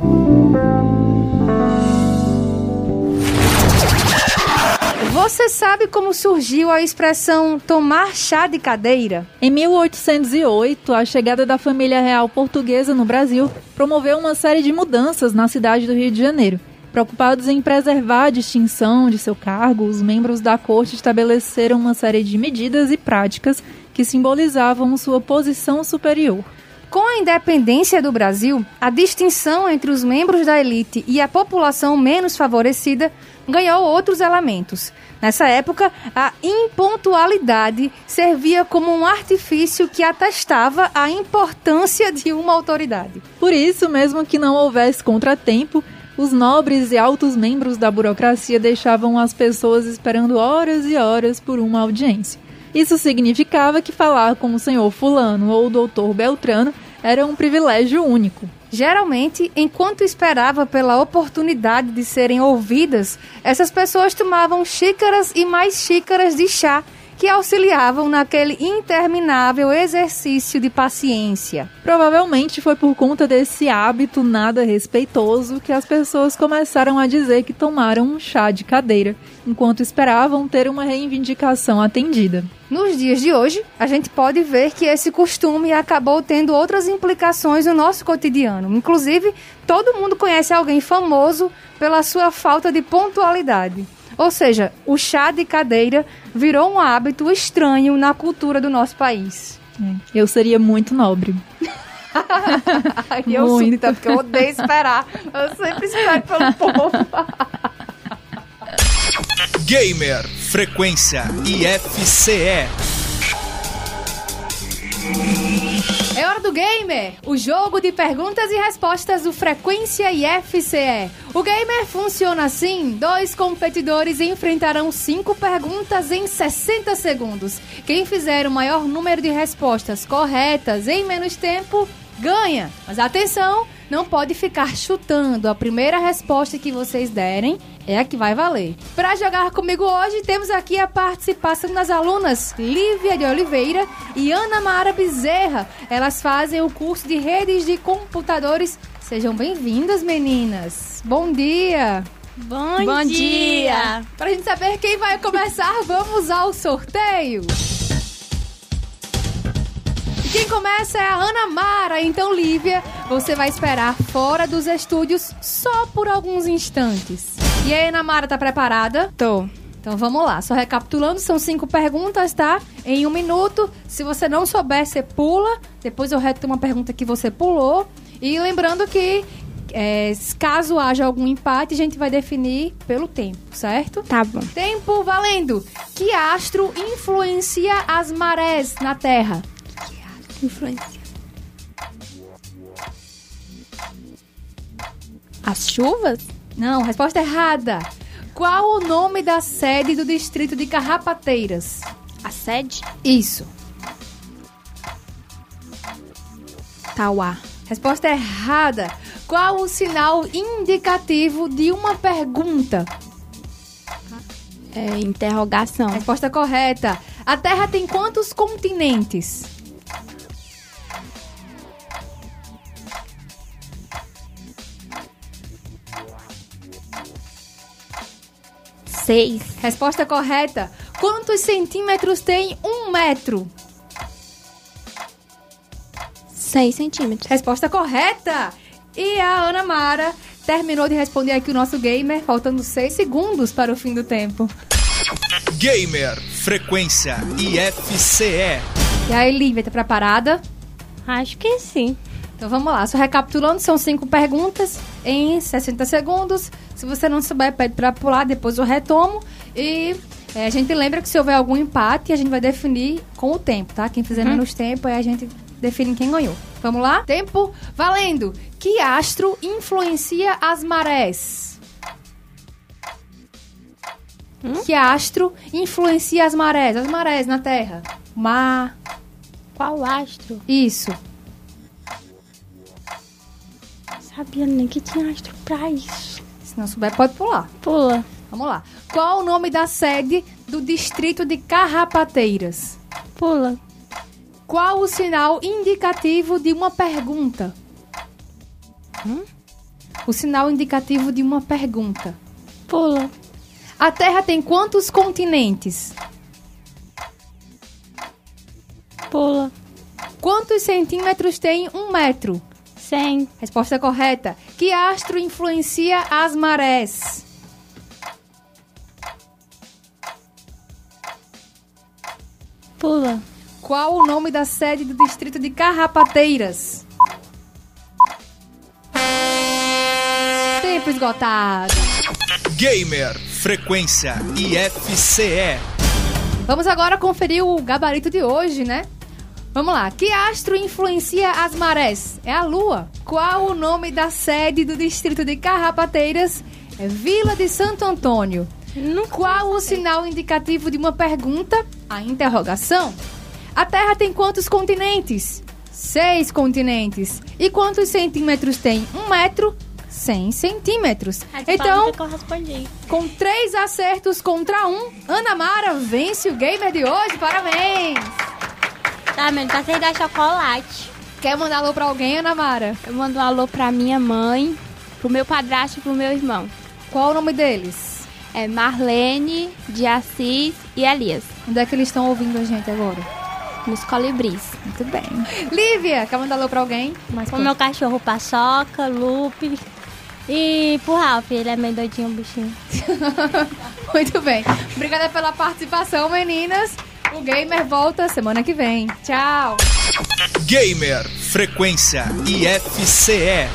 Você sabe como surgiu a expressão tomar chá de cadeira? Em 1808, a chegada da família real portuguesa no Brasil promoveu uma série de mudanças na cidade do Rio de Janeiro. Preocupados em preservar a distinção de seu cargo, os membros da corte estabeleceram uma série de medidas e práticas que simbolizavam sua posição superior. Com a independência do Brasil, a distinção entre os membros da elite e a população menos favorecida ganhou outros elementos. Nessa época, a impontualidade servia como um artifício que atestava a importância de uma autoridade. Por isso, mesmo que não houvesse contratempo, os nobres e altos membros da burocracia deixavam as pessoas esperando horas e horas por uma audiência. Isso significava que falar com o senhor Fulano ou o doutor Beltrano era um privilégio único. Geralmente, enquanto esperava pela oportunidade de serem ouvidas, essas pessoas tomavam xícaras e mais xícaras de chá que auxiliavam naquele interminável exercício de paciência. Provavelmente foi por conta desse hábito nada respeitoso que as pessoas começaram a dizer que tomaram um chá de cadeira, enquanto esperavam ter uma reivindicação atendida. Nos dias de hoje, a gente pode ver que esse costume acabou tendo outras implicações no nosso cotidiano. Inclusive, todo mundo conhece alguém famoso pela sua falta de pontualidade. Ou seja, o chá de cadeira virou um hábito estranho na cultura do nosso país. Eu seria muito nobre. e eu Muito. porque eu odeio esperar. Eu sempre espero pelo povo. Gamer Frequência IFCE. É hora do Gamer, o jogo de perguntas e respostas do Frequência IFCE. O Gamer funciona assim: dois competidores enfrentarão cinco perguntas em 60 segundos. Quem fizer o maior número de respostas corretas em menos tempo ganha. Mas atenção, não pode ficar chutando. A primeira resposta que vocês derem é a que vai valer. Para jogar comigo hoje, temos aqui a participação das alunas Lívia de Oliveira e Ana Mara Bezerra. Elas fazem o curso de redes de computadores. Sejam bem-vindas, meninas. Bom dia. Bom, Bom dia. dia. Pra gente saber quem vai começar, vamos ao sorteio. Quem começa é a Ana Mara. Então, Lívia, você vai esperar fora dos estúdios só por alguns instantes. E aí, Ana Mara, tá preparada? Tô. Então vamos lá, só recapitulando, são cinco perguntas, tá? Em um minuto. Se você não souber, você pula. Depois eu retomo uma pergunta que você pulou. E lembrando que é, caso haja algum empate, a gente vai definir pelo tempo, certo? Tá bom. Tempo valendo. Que astro influencia as marés na Terra? Influência. As chuvas? Não, resposta errada. Qual o nome da sede do distrito de Carrapateiras? A sede? Isso. Tauá. Resposta errada. Qual o sinal indicativo de uma pergunta? É, interrogação. Resposta correta. A Terra tem quantos continentes? Seis. Resposta correta. Quantos centímetros tem um metro? Seis centímetros. Resposta correta. E a Ana Mara terminou de responder aqui o nosso gamer, faltando seis segundos para o fim do tempo. Gamer Frequência IFCE. E aí, Lívia, tá preparada? Acho que sim. Então vamos lá, só recapitulando, são cinco perguntas em 60 segundos. Se você não souber, pede pra pular, depois eu retomo. E é, a gente lembra que se houver algum empate, a gente vai definir com o tempo, tá? Quem fizer Uhum. menos tempo, aí a gente define quem ganhou. Vamos lá? Tempo valendo. Que astro influencia as marés? Que astro influencia as marés? As marés na Terra. Mar. Qual astro? Isso. Sabia nem que tinha astro pra isso. Se não souber, pode pular. Pula. Vamos lá. Qual o nome da sede do distrito de Carrapateiras? Pula. Qual o sinal indicativo de uma pergunta? Hum? O sinal indicativo de uma pergunta. Pula. A Terra tem quantos continentes? Pula. Quantos centímetros tem um metro? 100. Resposta correta. Que astro influencia as marés? Pula. Qual o nome da sede do distrito de Carrapateiras? Tempo esgotado. Gamer Frequência IFCE. Vamos agora conferir o gabarito de hoje, né? Vamos lá. Que astro influencia as marés? É a Lua. Qual o nome da sede do distrito de Carrapateiras? É Vila de Santo Antônio. Qual o sinal indicativo de uma pergunta? A interrogação. A Terra tem quantos continentes? Seis continentes. E quantos centímetros tem? Um metro? 100 centímetros. Então, eu respondi. com três acertos contra um, Ana Mara vence o gamer de hoje. Parabéns! Tá, mano, tá sem dar chocolate. Quer mandar alô pra alguém, Ana Mara? Eu mando um alô pra minha mãe, pro meu padrasto e pro meu irmão. Qual o nome deles? É Marlene, de Assis e Elias. Onde é que eles estão ouvindo a gente agora? Nos colibris. Muito bem. Lívia, quer mandar alô pra alguém? Mais O meu cachorro Paçoca, Lupe. E pro Ralph, ele é meio doidinho, bichinho. Muito bem. Obrigada pela participação, meninas. O Gamer volta semana que vem. Tchau. Gamer Frequência IFCE.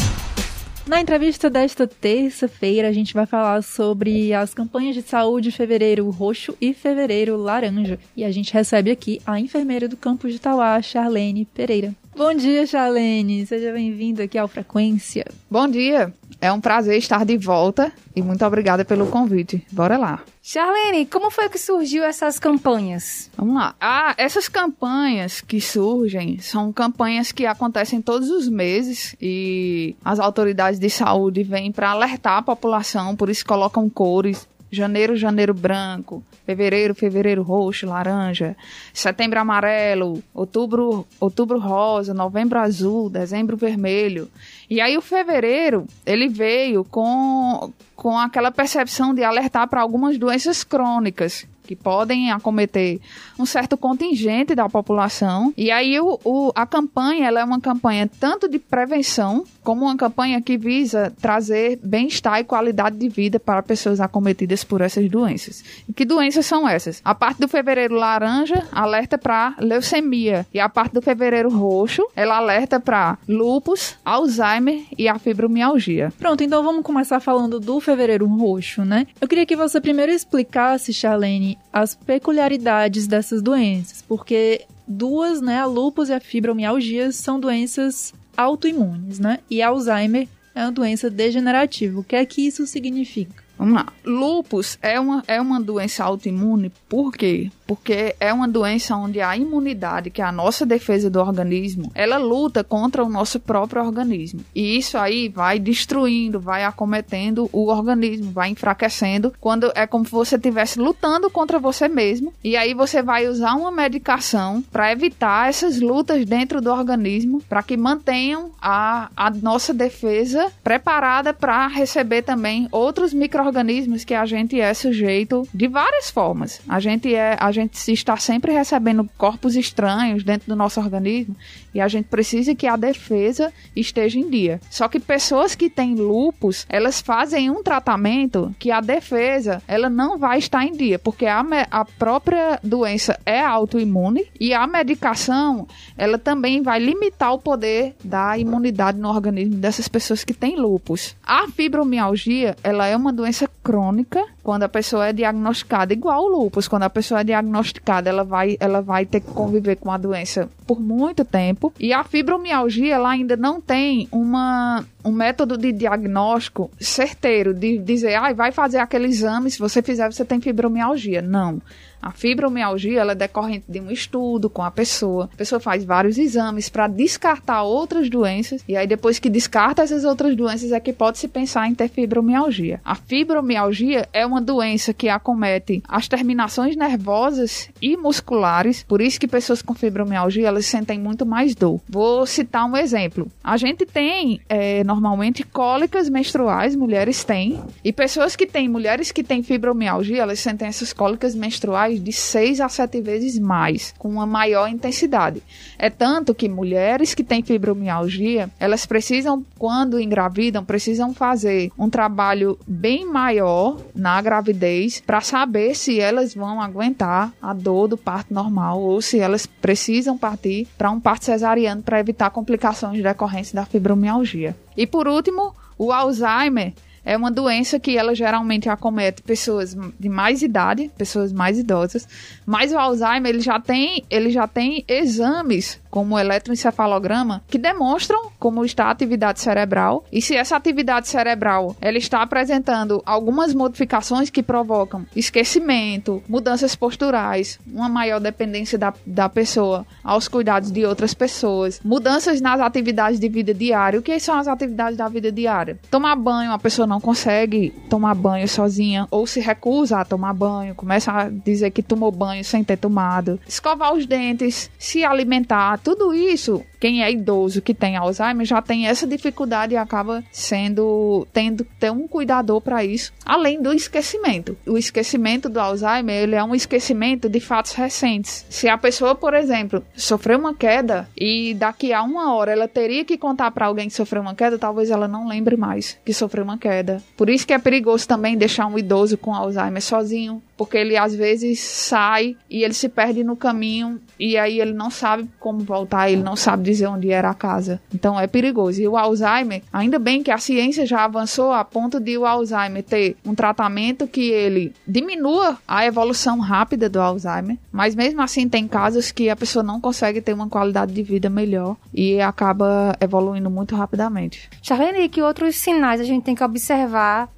Na entrevista desta terça-feira, a gente vai falar sobre as campanhas de saúde Fevereiro Roxo e Fevereiro Laranja. E a gente recebe aqui a enfermeira do campus de Tauá, Charlene Pereira. Bom dia, Charlene. Seja bem-vinda aqui ao Frequência. Bom dia. É um prazer estar de volta e muito obrigada pelo convite. Bora lá. Charlene, como foi que surgiu essas campanhas? Vamos lá. Ah, essas campanhas que surgem são campanhas que acontecem todos os meses e as autoridades de saúde vêm para alertar a população, por isso colocam cores. Janeiro, janeiro branco, fevereiro, fevereiro roxo, laranja, setembro amarelo, outubro, outubro rosa, novembro azul, dezembro vermelho. E aí o fevereiro, ele veio com, com aquela percepção de alertar para algumas doenças crônicas que podem acometer um certo contingente da população. E aí o, o- a campanha ela é uma campanha tanto de prevenção como uma campanha que visa trazer bem-estar e qualidade de vida para pessoas acometidas por essas doenças. E que doenças são essas? A parte do fevereiro laranja alerta para leucemia e a parte do fevereiro roxo ela alerta para lúpus, Alzheimer e a fibromialgia. Pronto, então vamos começar falando do Fevereiro Roxo, né? Eu queria que você primeiro explicasse, Charlene, as peculiaridades dessas doenças, porque duas, né, a lúpus e a fibromialgia, são doenças autoimunes, né? E Alzheimer é uma doença degenerativa. O que é que isso significa? Vamos lá. Lupus é uma, é uma doença autoimune, por quê? Porque é uma doença onde a imunidade, que é a nossa defesa do organismo, ela luta contra o nosso próprio organismo. E isso aí vai destruindo, vai acometendo o organismo, vai enfraquecendo, quando é como se você estivesse lutando contra você mesmo. E aí você vai usar uma medicação para evitar essas lutas dentro do organismo, para que mantenham a, a nossa defesa preparada para receber também outros micro-organismos que a gente é sujeito de várias formas. A gente é, a gente está sempre recebendo corpos estranhos dentro do nosso organismo e a gente precisa que a defesa esteja em dia. Só que pessoas que têm lupus, elas fazem um tratamento que a defesa, ela não vai estar em dia, porque a, a própria doença é autoimune e a medicação, ela também vai limitar o poder da imunidade no organismo dessas pessoas que têm lupus. A fibromialgia, ela é uma doença crônica quando a pessoa é diagnosticada, igual o lupus, quando a pessoa é diagnosticada, ela vai, ela vai ter que conviver com a doença por muito tempo. E a fibromialgia, ela ainda não tem uma, um método de diagnóstico certeiro, de dizer, ah, vai fazer aquele exame, se você fizer, você tem fibromialgia. Não. A fibromialgia ela é decorrente de um estudo com a pessoa. A pessoa faz vários exames para descartar outras doenças e aí depois que descarta essas outras doenças é que pode se pensar em ter fibromialgia. A fibromialgia é uma doença que acomete as terminações nervosas e musculares, por isso que pessoas com fibromialgia elas sentem muito mais dor. Vou citar um exemplo. A gente tem é, normalmente cólicas menstruais, mulheres têm, e pessoas que têm, mulheres que têm fibromialgia, elas sentem essas cólicas menstruais de 6 a 7 vezes mais, com uma maior intensidade. É tanto que mulheres que têm fibromialgia, elas precisam, quando engravidam, precisam fazer um trabalho bem maior na gravidez para saber se elas vão aguentar a dor do parto normal ou se elas precisam partir para um parto cesariano para evitar complicações decorrentes da fibromialgia. E por último, o Alzheimer é uma doença que ela geralmente acomete pessoas de mais idade, pessoas mais idosas, mas o Alzheimer ele já tem, ele já tem exames como o eletroencefalograma que demonstram como está a atividade cerebral e se essa atividade cerebral ela está apresentando algumas modificações que provocam esquecimento, mudanças posturais, uma maior dependência da, da pessoa aos cuidados de outras pessoas, mudanças nas atividades de vida diária. O que são as atividades da vida diária? Tomar banho, a pessoa não consegue tomar banho sozinha ou se recusa a tomar banho, começa a dizer que tomou banho sem ter tomado, escovar os dentes, se alimentar, tudo isso, quem é idoso que tem Alzheimer já tem essa dificuldade e acaba sendo tendo ter um cuidador para isso, além do esquecimento. O esquecimento do Alzheimer, ele é um esquecimento de fatos recentes. Se a pessoa, por exemplo, sofreu uma queda e daqui a uma hora ela teria que contar para alguém que sofreu uma queda, talvez ela não lembre mais que sofreu uma queda. Por isso que é perigoso também deixar um idoso com Alzheimer sozinho, porque ele às vezes sai e ele se perde no caminho e aí ele não sabe como voltar, ele não sabe dizer onde era a casa. Então é perigoso. E o Alzheimer, ainda bem que a ciência já avançou a ponto de o Alzheimer ter um tratamento que ele diminua a evolução rápida do Alzheimer, mas mesmo assim tem casos que a pessoa não consegue ter uma qualidade de vida melhor e acaba evoluindo muito rapidamente. Charlene, que outros sinais a gente tem que observar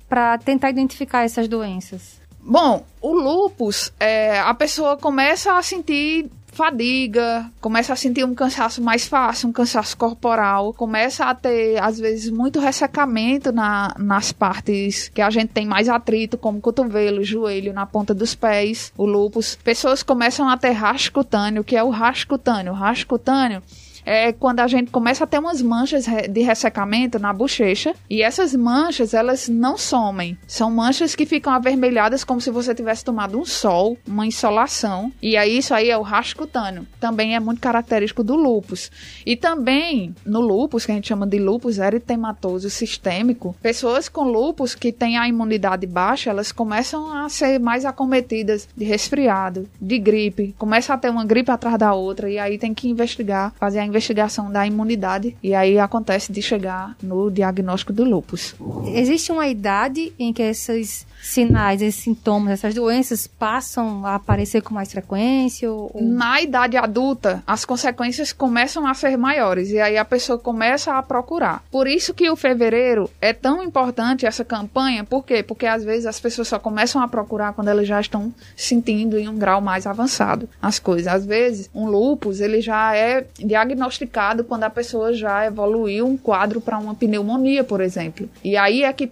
para tentar identificar essas doenças? Bom, o lupus, é, a pessoa começa a sentir fadiga, começa a sentir um cansaço mais fácil, um cansaço corporal, começa a ter, às vezes, muito ressecamento na, nas partes que a gente tem mais atrito, como cotovelo, joelho, na ponta dos pés, o lupus. Pessoas começam a ter rasco cutâneo, que é o rasco cutâneo. É quando a gente começa a ter umas manchas de ressecamento na bochecha e essas manchas elas não somem. São manchas que ficam avermelhadas como se você tivesse tomado um sol, uma insolação. E aí isso aí é o rasco cutâneo. Também é muito característico do lúpus. E também no lúpus, que a gente chama de lúpus eritematoso sistêmico, pessoas com lúpus que têm a imunidade baixa, elas começam a ser mais acometidas de resfriado, de gripe, começa a ter uma gripe atrás da outra e aí tem que investigar, fazer a investigação da imunidade e aí acontece de chegar no diagnóstico do lúpus. Existe uma idade em que esses sinais, esses sintomas, essas doenças passam a aparecer com mais frequência? Ou... Na idade adulta, as consequências começam a ser maiores e aí a pessoa começa a procurar. Por isso que o fevereiro é tão importante essa campanha, por quê? Porque às vezes as pessoas só começam a procurar quando elas já estão sentindo em um grau mais avançado as coisas. Às vezes, um lúpus, ele já é diagnosticado quando a pessoa já evoluiu um quadro para uma pneumonia, por exemplo. E aí é que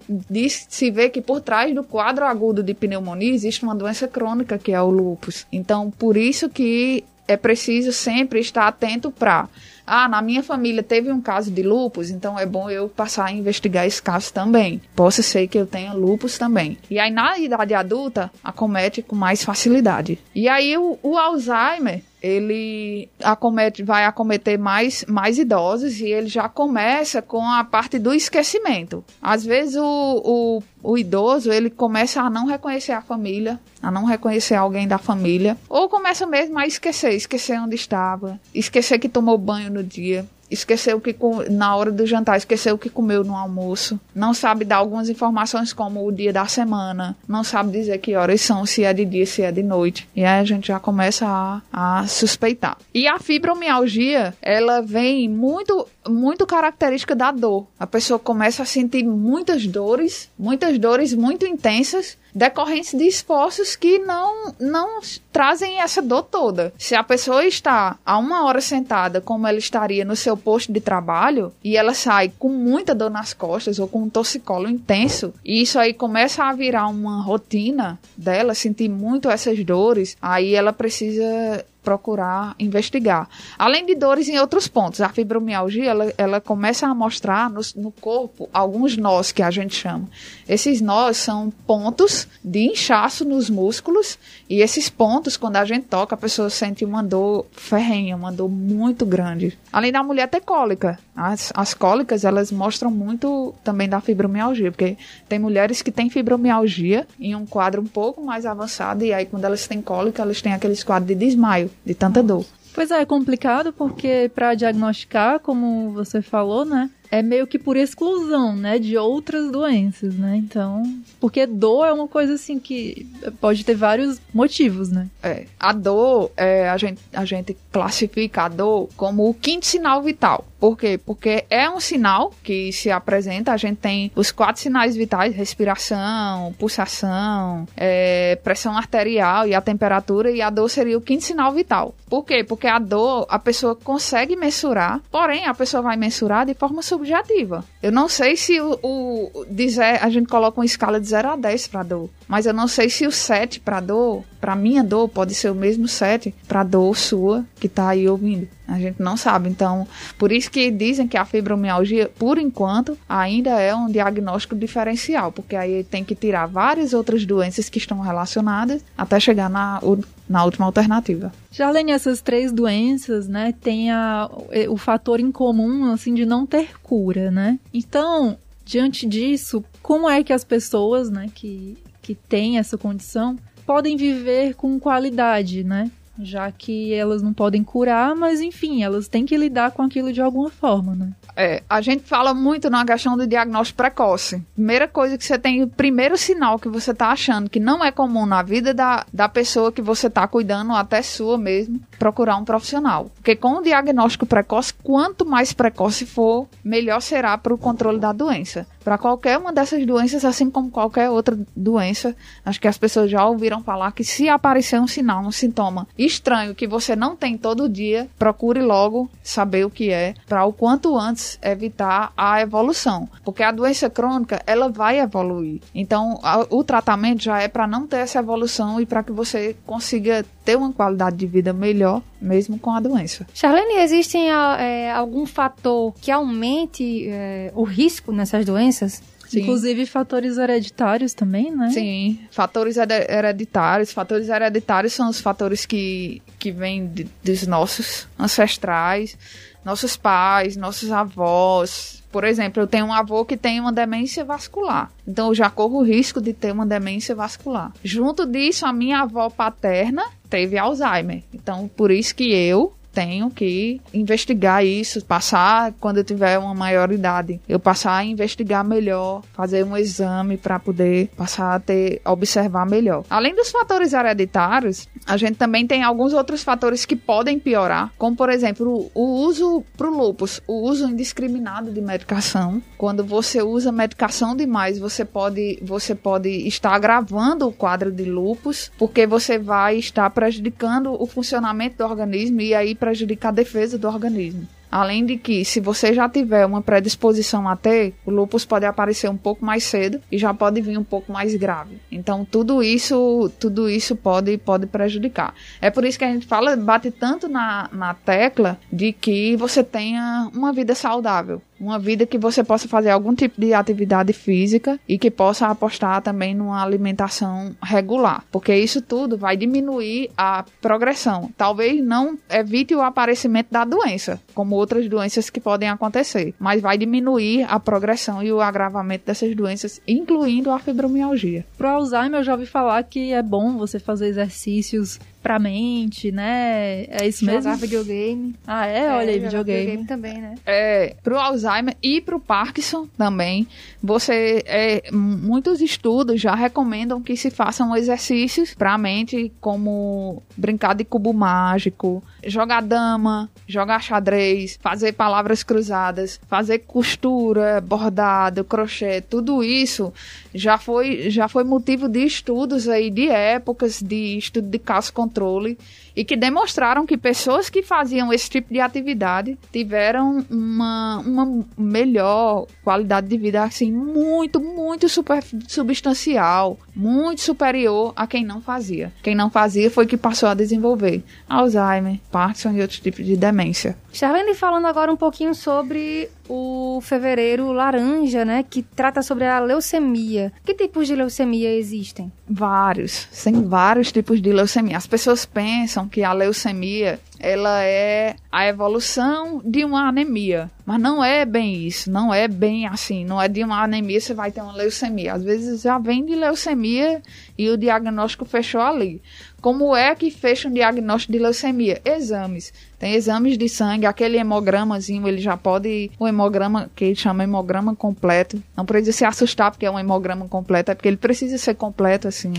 se vê que por trás do quadro agudo de pneumonia existe uma doença crônica que é o lúpus. Então, por isso que é preciso sempre estar atento para ah, na minha família teve um caso de lúpus, então é bom eu passar a investigar esse caso também. Possa ser que eu tenha lúpus também. E aí, na idade adulta, acomete com mais facilidade. E aí, o, o Alzheimer, ele acomete, vai acometer mais, mais idosos e ele já começa com a parte do esquecimento. Às vezes o, o, o, idoso ele começa a não reconhecer a família, a não reconhecer alguém da família, ou começa mesmo a esquecer, esquecer onde estava, esquecer que tomou banho no dia, esqueceu que na hora do jantar, esqueceu o que comeu no almoço, não sabe dar algumas informações como o dia da semana, não sabe dizer que horas são, se é de dia, se é de noite. E aí a gente já começa a, a suspeitar. E a fibromialgia, ela vem muito muito característica da dor. A pessoa começa a sentir muitas dores, muitas dores muito intensas decorrentes de esforços que não, não trazem essa dor toda. Se a pessoa está a uma hora sentada, como ela estaria no seu posto de trabalho, e ela sai com muita dor nas costas ou com um torcicolo intenso, e isso aí começa a virar uma rotina dela, sentir muito essas dores, aí ela precisa procurar investigar. Além de dores em outros pontos, a fibromialgia ela, ela começa a mostrar no, no corpo alguns nós que a gente chama. Esses nós são pontos de inchaço nos músculos e esses pontos, quando a gente toca, a pessoa sente uma dor ferrenha, uma dor muito grande. Além da mulher ter cólica, as, as cólicas elas mostram muito também da fibromialgia, porque tem mulheres que têm fibromialgia em um quadro um pouco mais avançado e aí quando elas têm cólica, elas têm aqueles quadros de desmaio de tanta dor. Pois é, é complicado porque para diagnosticar, como você falou, né? É meio que por exclusão, né, de outras doenças, né? Então, porque dor é uma coisa assim que pode ter vários motivos, né? É, a dor, é, a, gente, a gente classifica a dor como o quinto sinal vital. Por quê? Porque é um sinal que se apresenta, a gente tem os quatro sinais vitais, respiração, pulsação, é, pressão arterial e a temperatura, e a dor seria o quinto sinal vital. Por quê? Porque a dor a pessoa consegue mensurar, porém a pessoa vai mensurar de forma subjetiva. Eu não sei se o, o dizer, a gente coloca uma escala de 0 a 10 para dor, mas eu não sei se o 7 para dor, para minha dor, pode ser o mesmo 7 para dor sua que tá aí ouvindo. A gente não sabe. Então, por isso que dizem que a fibromialgia, por enquanto, ainda é um diagnóstico diferencial, porque aí tem que tirar várias outras doenças que estão relacionadas até chegar na, na última alternativa. Já além dessas três doenças, né, tem a, o fator em comum, assim, de não ter cura, né? Então, diante disso, como é que as pessoas, né, que, que têm essa condição podem viver com qualidade, né? já que elas não podem curar, mas enfim, elas têm que lidar com aquilo de alguma forma, né? É, a gente fala muito na questão do diagnóstico precoce. Primeira coisa que você tem, o primeiro sinal que você tá achando que não é comum na vida da, da pessoa que você tá cuidando, até sua mesmo, procurar um profissional. Porque com o diagnóstico precoce, quanto mais precoce for, melhor será para o controle da doença. Para qualquer uma dessas doenças, assim como qualquer outra doença, acho que as pessoas já ouviram falar que se aparecer um sinal, um sintoma estranho que você não tem todo dia, procure logo saber o que é, para o quanto antes evitar a evolução, porque a doença crônica ela vai evoluir. Então, a, o tratamento já é para não ter essa evolução e para que você consiga ter uma qualidade de vida melhor, mesmo com a doença. Charlene, existe é, algum fator que aumente é, o risco nessas doenças? Sim. Inclusive fatores hereditários também, né? Sim, fatores hereditários. Fatores hereditários são os fatores que, que vêm de, dos nossos ancestrais, nossos pais, nossos avós. Por exemplo, eu tenho um avô que tem uma demência vascular. Então eu já corro o risco de ter uma demência vascular. Junto disso, a minha avó paterna teve Alzheimer. Então, por isso que eu tenho que investigar isso, passar quando eu tiver uma maior idade, eu passar a investigar melhor, fazer um exame para poder passar a ter observar melhor. Além dos fatores hereditários, a gente também tem alguns outros fatores que podem piorar, como por exemplo, o uso pro lupus, o uso indiscriminado de medicação. Quando você usa medicação demais, você pode você pode estar agravando o quadro de lupus, porque você vai estar prejudicando o funcionamento do organismo e aí prejudicar a defesa do organismo. Além de que, se você já tiver uma predisposição a ter, o lúpus pode aparecer um pouco mais cedo e já pode vir um pouco mais grave. Então, tudo isso, tudo isso pode, pode prejudicar. É por isso que a gente fala, bate tanto na, na tecla de que você tenha uma vida saudável uma vida que você possa fazer algum tipo de atividade física e que possa apostar também numa alimentação regular, porque isso tudo vai diminuir a progressão. Talvez não evite o aparecimento da doença, como outras doenças que podem acontecer, mas vai diminuir a progressão e o agravamento dessas doenças, incluindo a fibromialgia. Pro Alzheimer eu já ouvi falar que é bom você fazer exercícios pra mente, né? É isso Jogar mesmo? videogame. Ah, é? Olha aí, jogar videogame. também, né? É, pro Alzheimer e pro Parkinson também, você é, muitos estudos já recomendam que se façam exercícios para a mente, como brincar de cubo mágico, jogar dama, jogar xadrez, fazer palavras cruzadas, fazer costura, bordado, crochê, tudo isso já foi já foi motivo de estudos aí de épocas de estudo de caso controle e que demonstraram que pessoas que faziam esse tipo de atividade tiveram uma, uma melhor qualidade de vida, assim, muito, muito super, substancial, muito superior a quem não fazia. Quem não fazia foi que passou a desenvolver Alzheimer, Parkinson e outros tipos de demência. Charlene falando agora um pouquinho sobre o fevereiro laranja, né? Que trata sobre a leucemia. Que tipos de leucemia existem? Vários, tem vários tipos de leucemia. As pessoas pensam que a leucemia ela é a evolução de uma anemia, mas não é bem isso, não é bem assim, não é de uma anemia você vai ter uma leucemia. Às vezes já vem de leucemia e o diagnóstico fechou ali. Como é que fecha um diagnóstico de leucemia? Exames. Tem exames de sangue, aquele hemogramazinho, ele já pode. O hemograma, que ele chama hemograma completo. Não precisa se assustar porque é um hemograma completo, é porque ele precisa ser completo, assim.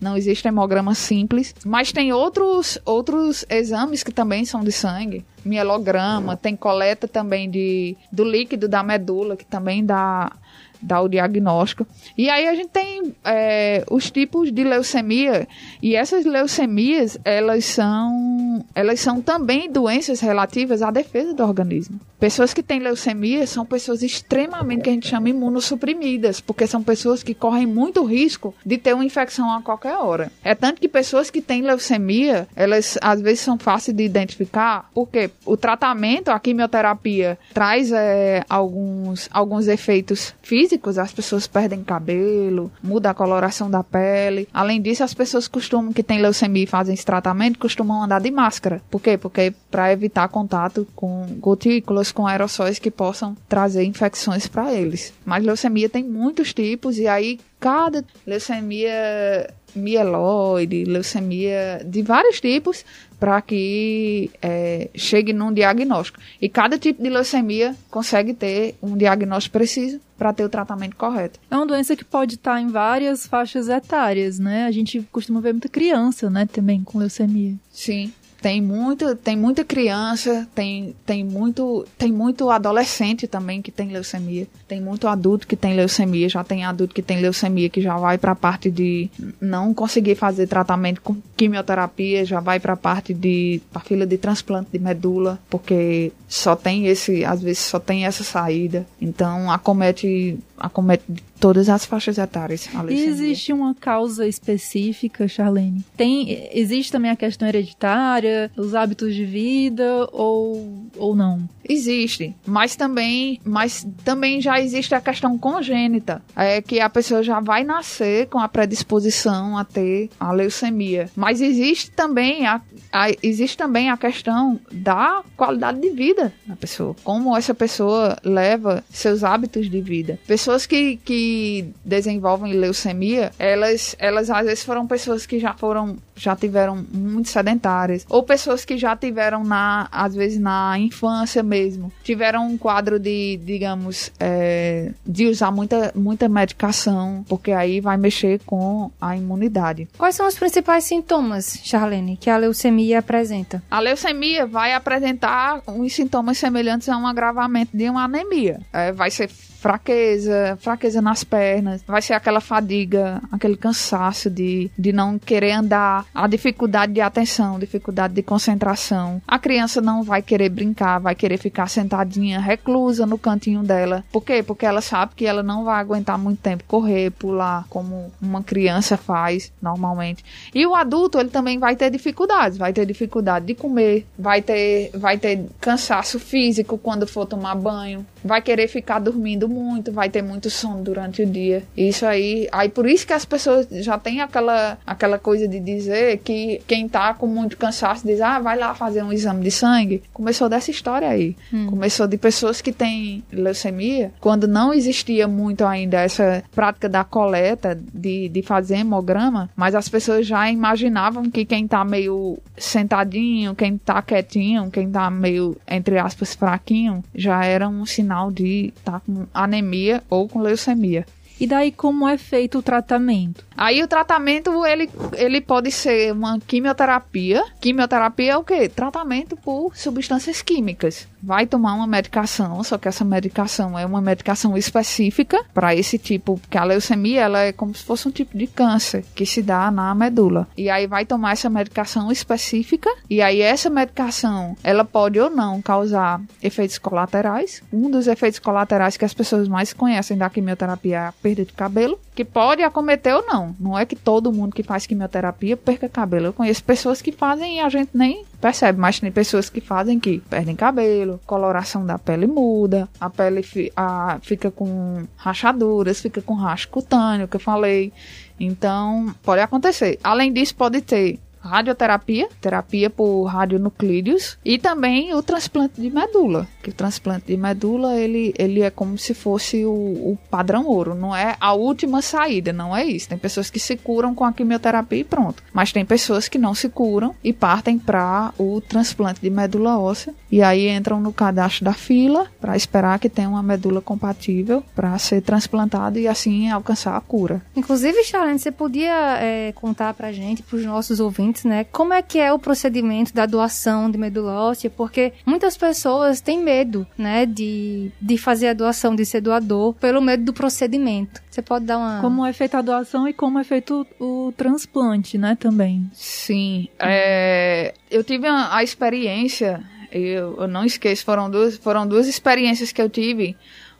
Não existe hemograma simples. Mas tem outros, outros exames que também são de sangue. Mielograma, tem coleta também de, do líquido da medula, que também dá dá o diagnóstico. E aí a gente tem é, os tipos de leucemia e essas leucemias elas são elas são também doenças relativas à defesa do organismo. Pessoas que têm leucemia são pessoas extremamente que a gente chama imunossuprimidas, porque são pessoas que correm muito risco de ter uma infecção a qualquer hora. É tanto que pessoas que têm leucemia, elas às vezes são fáceis de identificar, porque o tratamento, a quimioterapia, traz é, alguns, alguns efeitos físicos, as pessoas perdem cabelo, muda a coloração da pele. Além disso, as pessoas costumam, que têm leucemia e fazem esse tratamento, costumam andar de máscara. Por quê? Porque para evitar contato com gotículas, com aerossóis que possam trazer infecções para eles. Mas leucemia tem muitos tipos e aí cada leucemia mieloide, leucemia de vários tipos, para que é, chegue num diagnóstico. E cada tipo de leucemia consegue ter um diagnóstico preciso para ter o tratamento correto. É uma doença que pode estar em várias faixas etárias, né? A gente costuma ver muita criança, né, também com leucemia. Sim. Tem muito, tem muita criança, tem, tem muito, tem muito adolescente também que tem leucemia. Tem muito adulto que tem leucemia, já tem adulto que tem leucemia que já vai para a parte de não conseguir fazer tratamento com quimioterapia, já vai para a parte de pra fila de transplante de medula, porque só tem esse, às vezes só tem essa saída. Então acomete acomete todas as faixas etárias. a E existe uma causa específica, Charlene? Tem, existe também a questão hereditária, os hábitos de vida ou, ou não? Existe, mas também, mas também já existe a questão congênita, é que a pessoa já vai nascer com a predisposição a ter a leucemia. Mas existe também a, a- existe também a questão da qualidade de vida da pessoa, como essa pessoa leva seus hábitos de vida. Pessoas que, que desenvolvem leucemia, elas, elas às vezes foram pessoas que já foram já tiveram muito sedentárias ou pessoas que já tiveram na às vezes na infância mesmo tiveram um quadro de digamos é, de usar muita muita medicação porque aí vai mexer com a imunidade Quais são os principais sintomas, Charlene, que a leucemia apresenta? a leucemia vai apresentar uns sintomas semelhantes a um agravamento de uma anemia. É, vai ser fraqueza, fraqueza nas pernas, vai ser aquela fadiga, aquele cansaço de, de não querer andar, a dificuldade de atenção, dificuldade de concentração. A criança não vai querer brincar, vai querer ficar sentadinha, reclusa no cantinho dela. Por quê? Porque ela sabe que ela não vai aguentar muito tempo correr, pular, como uma criança faz normalmente. E o adulto, ele também vai ter dificuldades, vai ter dificuldade de comer, vai ter, vai ter cansaço físico quando for tomar banho, vai querer ficar dormindo muito, vai ter muito sono durante o dia. Isso aí, aí por isso que as pessoas já têm aquela, aquela coisa de dizer que quem tá com muito cansaço diz, ah, vai lá fazer um exame de sangue. Começou dessa história aí. Hum. Começou de pessoas que têm leucemia, quando não existia muito ainda essa prática da coleta, de, de fazer hemograma, mas as pessoas já imaginavam que quem tá meio sentadinho, quem tá quietinho, quem tá meio, entre aspas, fraquinho, já era um sinal de tá com anemia ou com leucemia. E daí como é feito o tratamento? Aí o tratamento ele, ele pode ser uma quimioterapia. Quimioterapia é o quê? Tratamento por substâncias químicas. Vai tomar uma medicação, só que essa medicação é uma medicação específica para esse tipo, porque a leucemia ela é como se fosse um tipo de câncer que se dá na medula. E aí vai tomar essa medicação específica e aí essa medicação ela pode ou não causar efeitos colaterais. Um dos efeitos colaterais que as pessoas mais conhecem da quimioterapia é a perda de cabelo, que pode acometer ou não. Não é que todo mundo que faz quimioterapia perca cabelo. Eu conheço pessoas que fazem e a gente nem percebe, mas tem pessoas que fazem que perdem cabelo, coloração da pele muda, a pele fi, a, fica com rachaduras, fica com racho cutâneo, que eu falei. Então, pode acontecer. Além disso, pode ter radioterapia, terapia por radionuclídeos e também o transplante de medula. Que o transplante de medula ele, ele é como se fosse o, o, padrão ouro, não é a última saída, não é isso. Tem pessoas que se curam com a quimioterapia e pronto, mas tem pessoas que não se curam e partem para o transplante de medula óssea e aí entram no cadastro da fila para esperar que tenha uma medula compatível para ser transplantado e assim alcançar a cura. Inclusive, Charlene, você podia é, contar para gente, para os nossos ouvintes né? Como é que é o procedimento da doação de medula óssea? Porque muitas pessoas têm medo, né, de, de fazer a doação, de ser doador, pelo medo do procedimento. Você pode dar uma... Como é feita a doação e como é feito o, o transplante, né, também. Sim. É, eu tive a, a experiência, eu, eu não esqueço, foram duas, foram duas experiências que eu tive.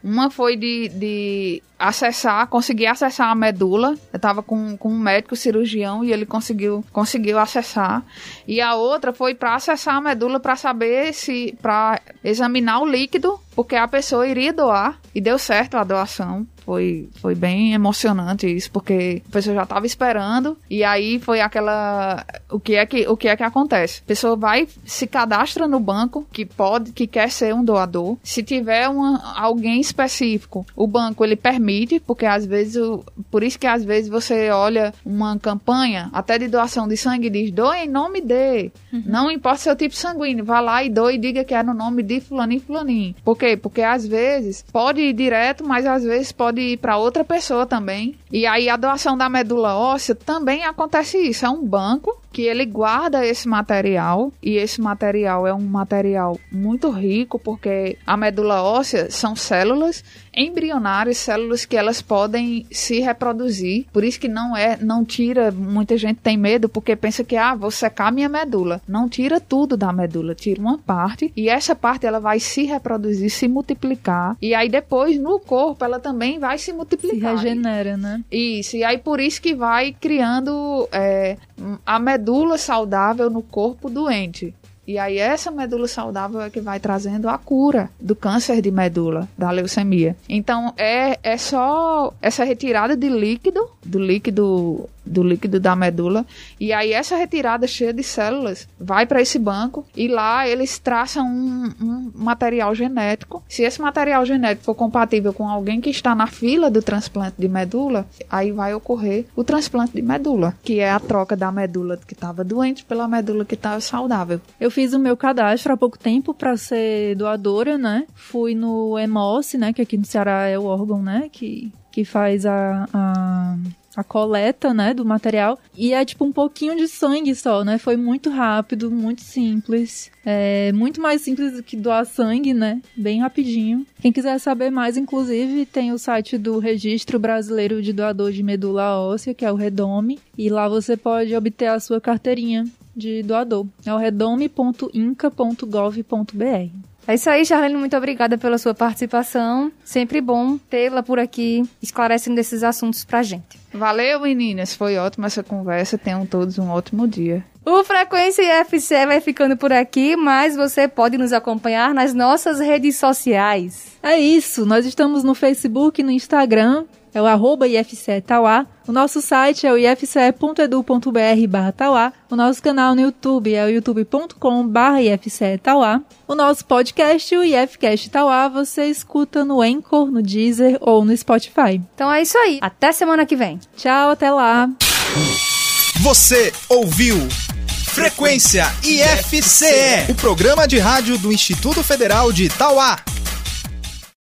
Uma foi de, de acessar, conseguir acessar a medula. Eu tava com, com um médico cirurgião e ele conseguiu, conseguiu acessar. E a outra foi para acessar a medula para saber se para examinar o líquido, porque a pessoa iria doar e deu certo a doação. Foi, foi bem emocionante isso, porque a pessoa já estava esperando e aí foi aquela o que é que o que é que acontece? A pessoa vai se cadastra no banco que pode que quer ser um doador. Se tiver uma, alguém específico, o banco ele permite, porque às vezes o, por isso que às vezes você olha uma campanha até de doação de sangue e diz doe em nome de, uhum. não importa seu tipo sanguíneo, vá lá e doe e diga que é no nome de fulaninho fulaninho. Por quê? Porque às vezes pode ir direto, mas às vezes pode pode ir para outra pessoa também. E aí a doação da medula óssea também acontece isso. É um banco que ele guarda esse material e esse material é um material muito rico porque a medula óssea são células embrionárias, células que elas podem se reproduzir. Por isso que não é, não tira, muita gente tem medo porque pensa que ah, vou secar minha medula. Não tira tudo da medula, tira uma parte e essa parte ela vai se reproduzir, se multiplicar e aí depois no corpo ela também vai se multiplicar. Se regenera, né? Isso, e aí por isso que vai criando é, a medula saudável no corpo doente. E aí essa medula saudável é que vai trazendo a cura do câncer de medula, da leucemia. Então é, é só essa retirada de líquido, do líquido do líquido da medula. E aí essa retirada cheia de células vai para esse banco e lá eles traçam um, um, material genético. Se esse material genético for compatível com alguém que está na fila do transplante de medula, aí vai ocorrer o transplante de medula, que é a troca da medula que estava doente pela medula que estava saudável. Eu fiz o meu cadastro há pouco tempo para ser doadora, né? Fui no EMOS, né, que aqui no Ceará é o órgão, né, que que faz a, a a coleta, né, do material. E é tipo um pouquinho de sangue só, né? Foi muito rápido, muito simples. É muito mais simples do que doar sangue, né? Bem rapidinho. Quem quiser saber mais, inclusive, tem o site do Registro Brasileiro de Doador de Medula Óssea, que é o Redome. E lá você pode obter a sua carteirinha de doador. É o redome.inca.gov.br. É isso aí, Charlene. Muito obrigada pela sua participação. Sempre bom tê-la por aqui, esclarecendo esses assuntos pra gente. Valeu, meninas. Foi ótima essa conversa. Tenham todos um ótimo dia. O Frequência IFCE vai ficando por aqui, mas você pode nos acompanhar nas nossas redes sociais. É isso, nós estamos no Facebook e no Instagram, é o arroba IFCE Tauá. O nosso site é o ifce.edu.br barra Tauá. O nosso canal no YouTube é o youtube.com barra IFCE Tauá. O nosso podcast, o IFCast Tauá, você escuta no Anchor, no Deezer ou no Spotify. Então é isso aí. Até semana que vem. Tchau, até lá. Você ouviu Frequência IFCE, o programa de rádio do Instituto Federal de Itauá.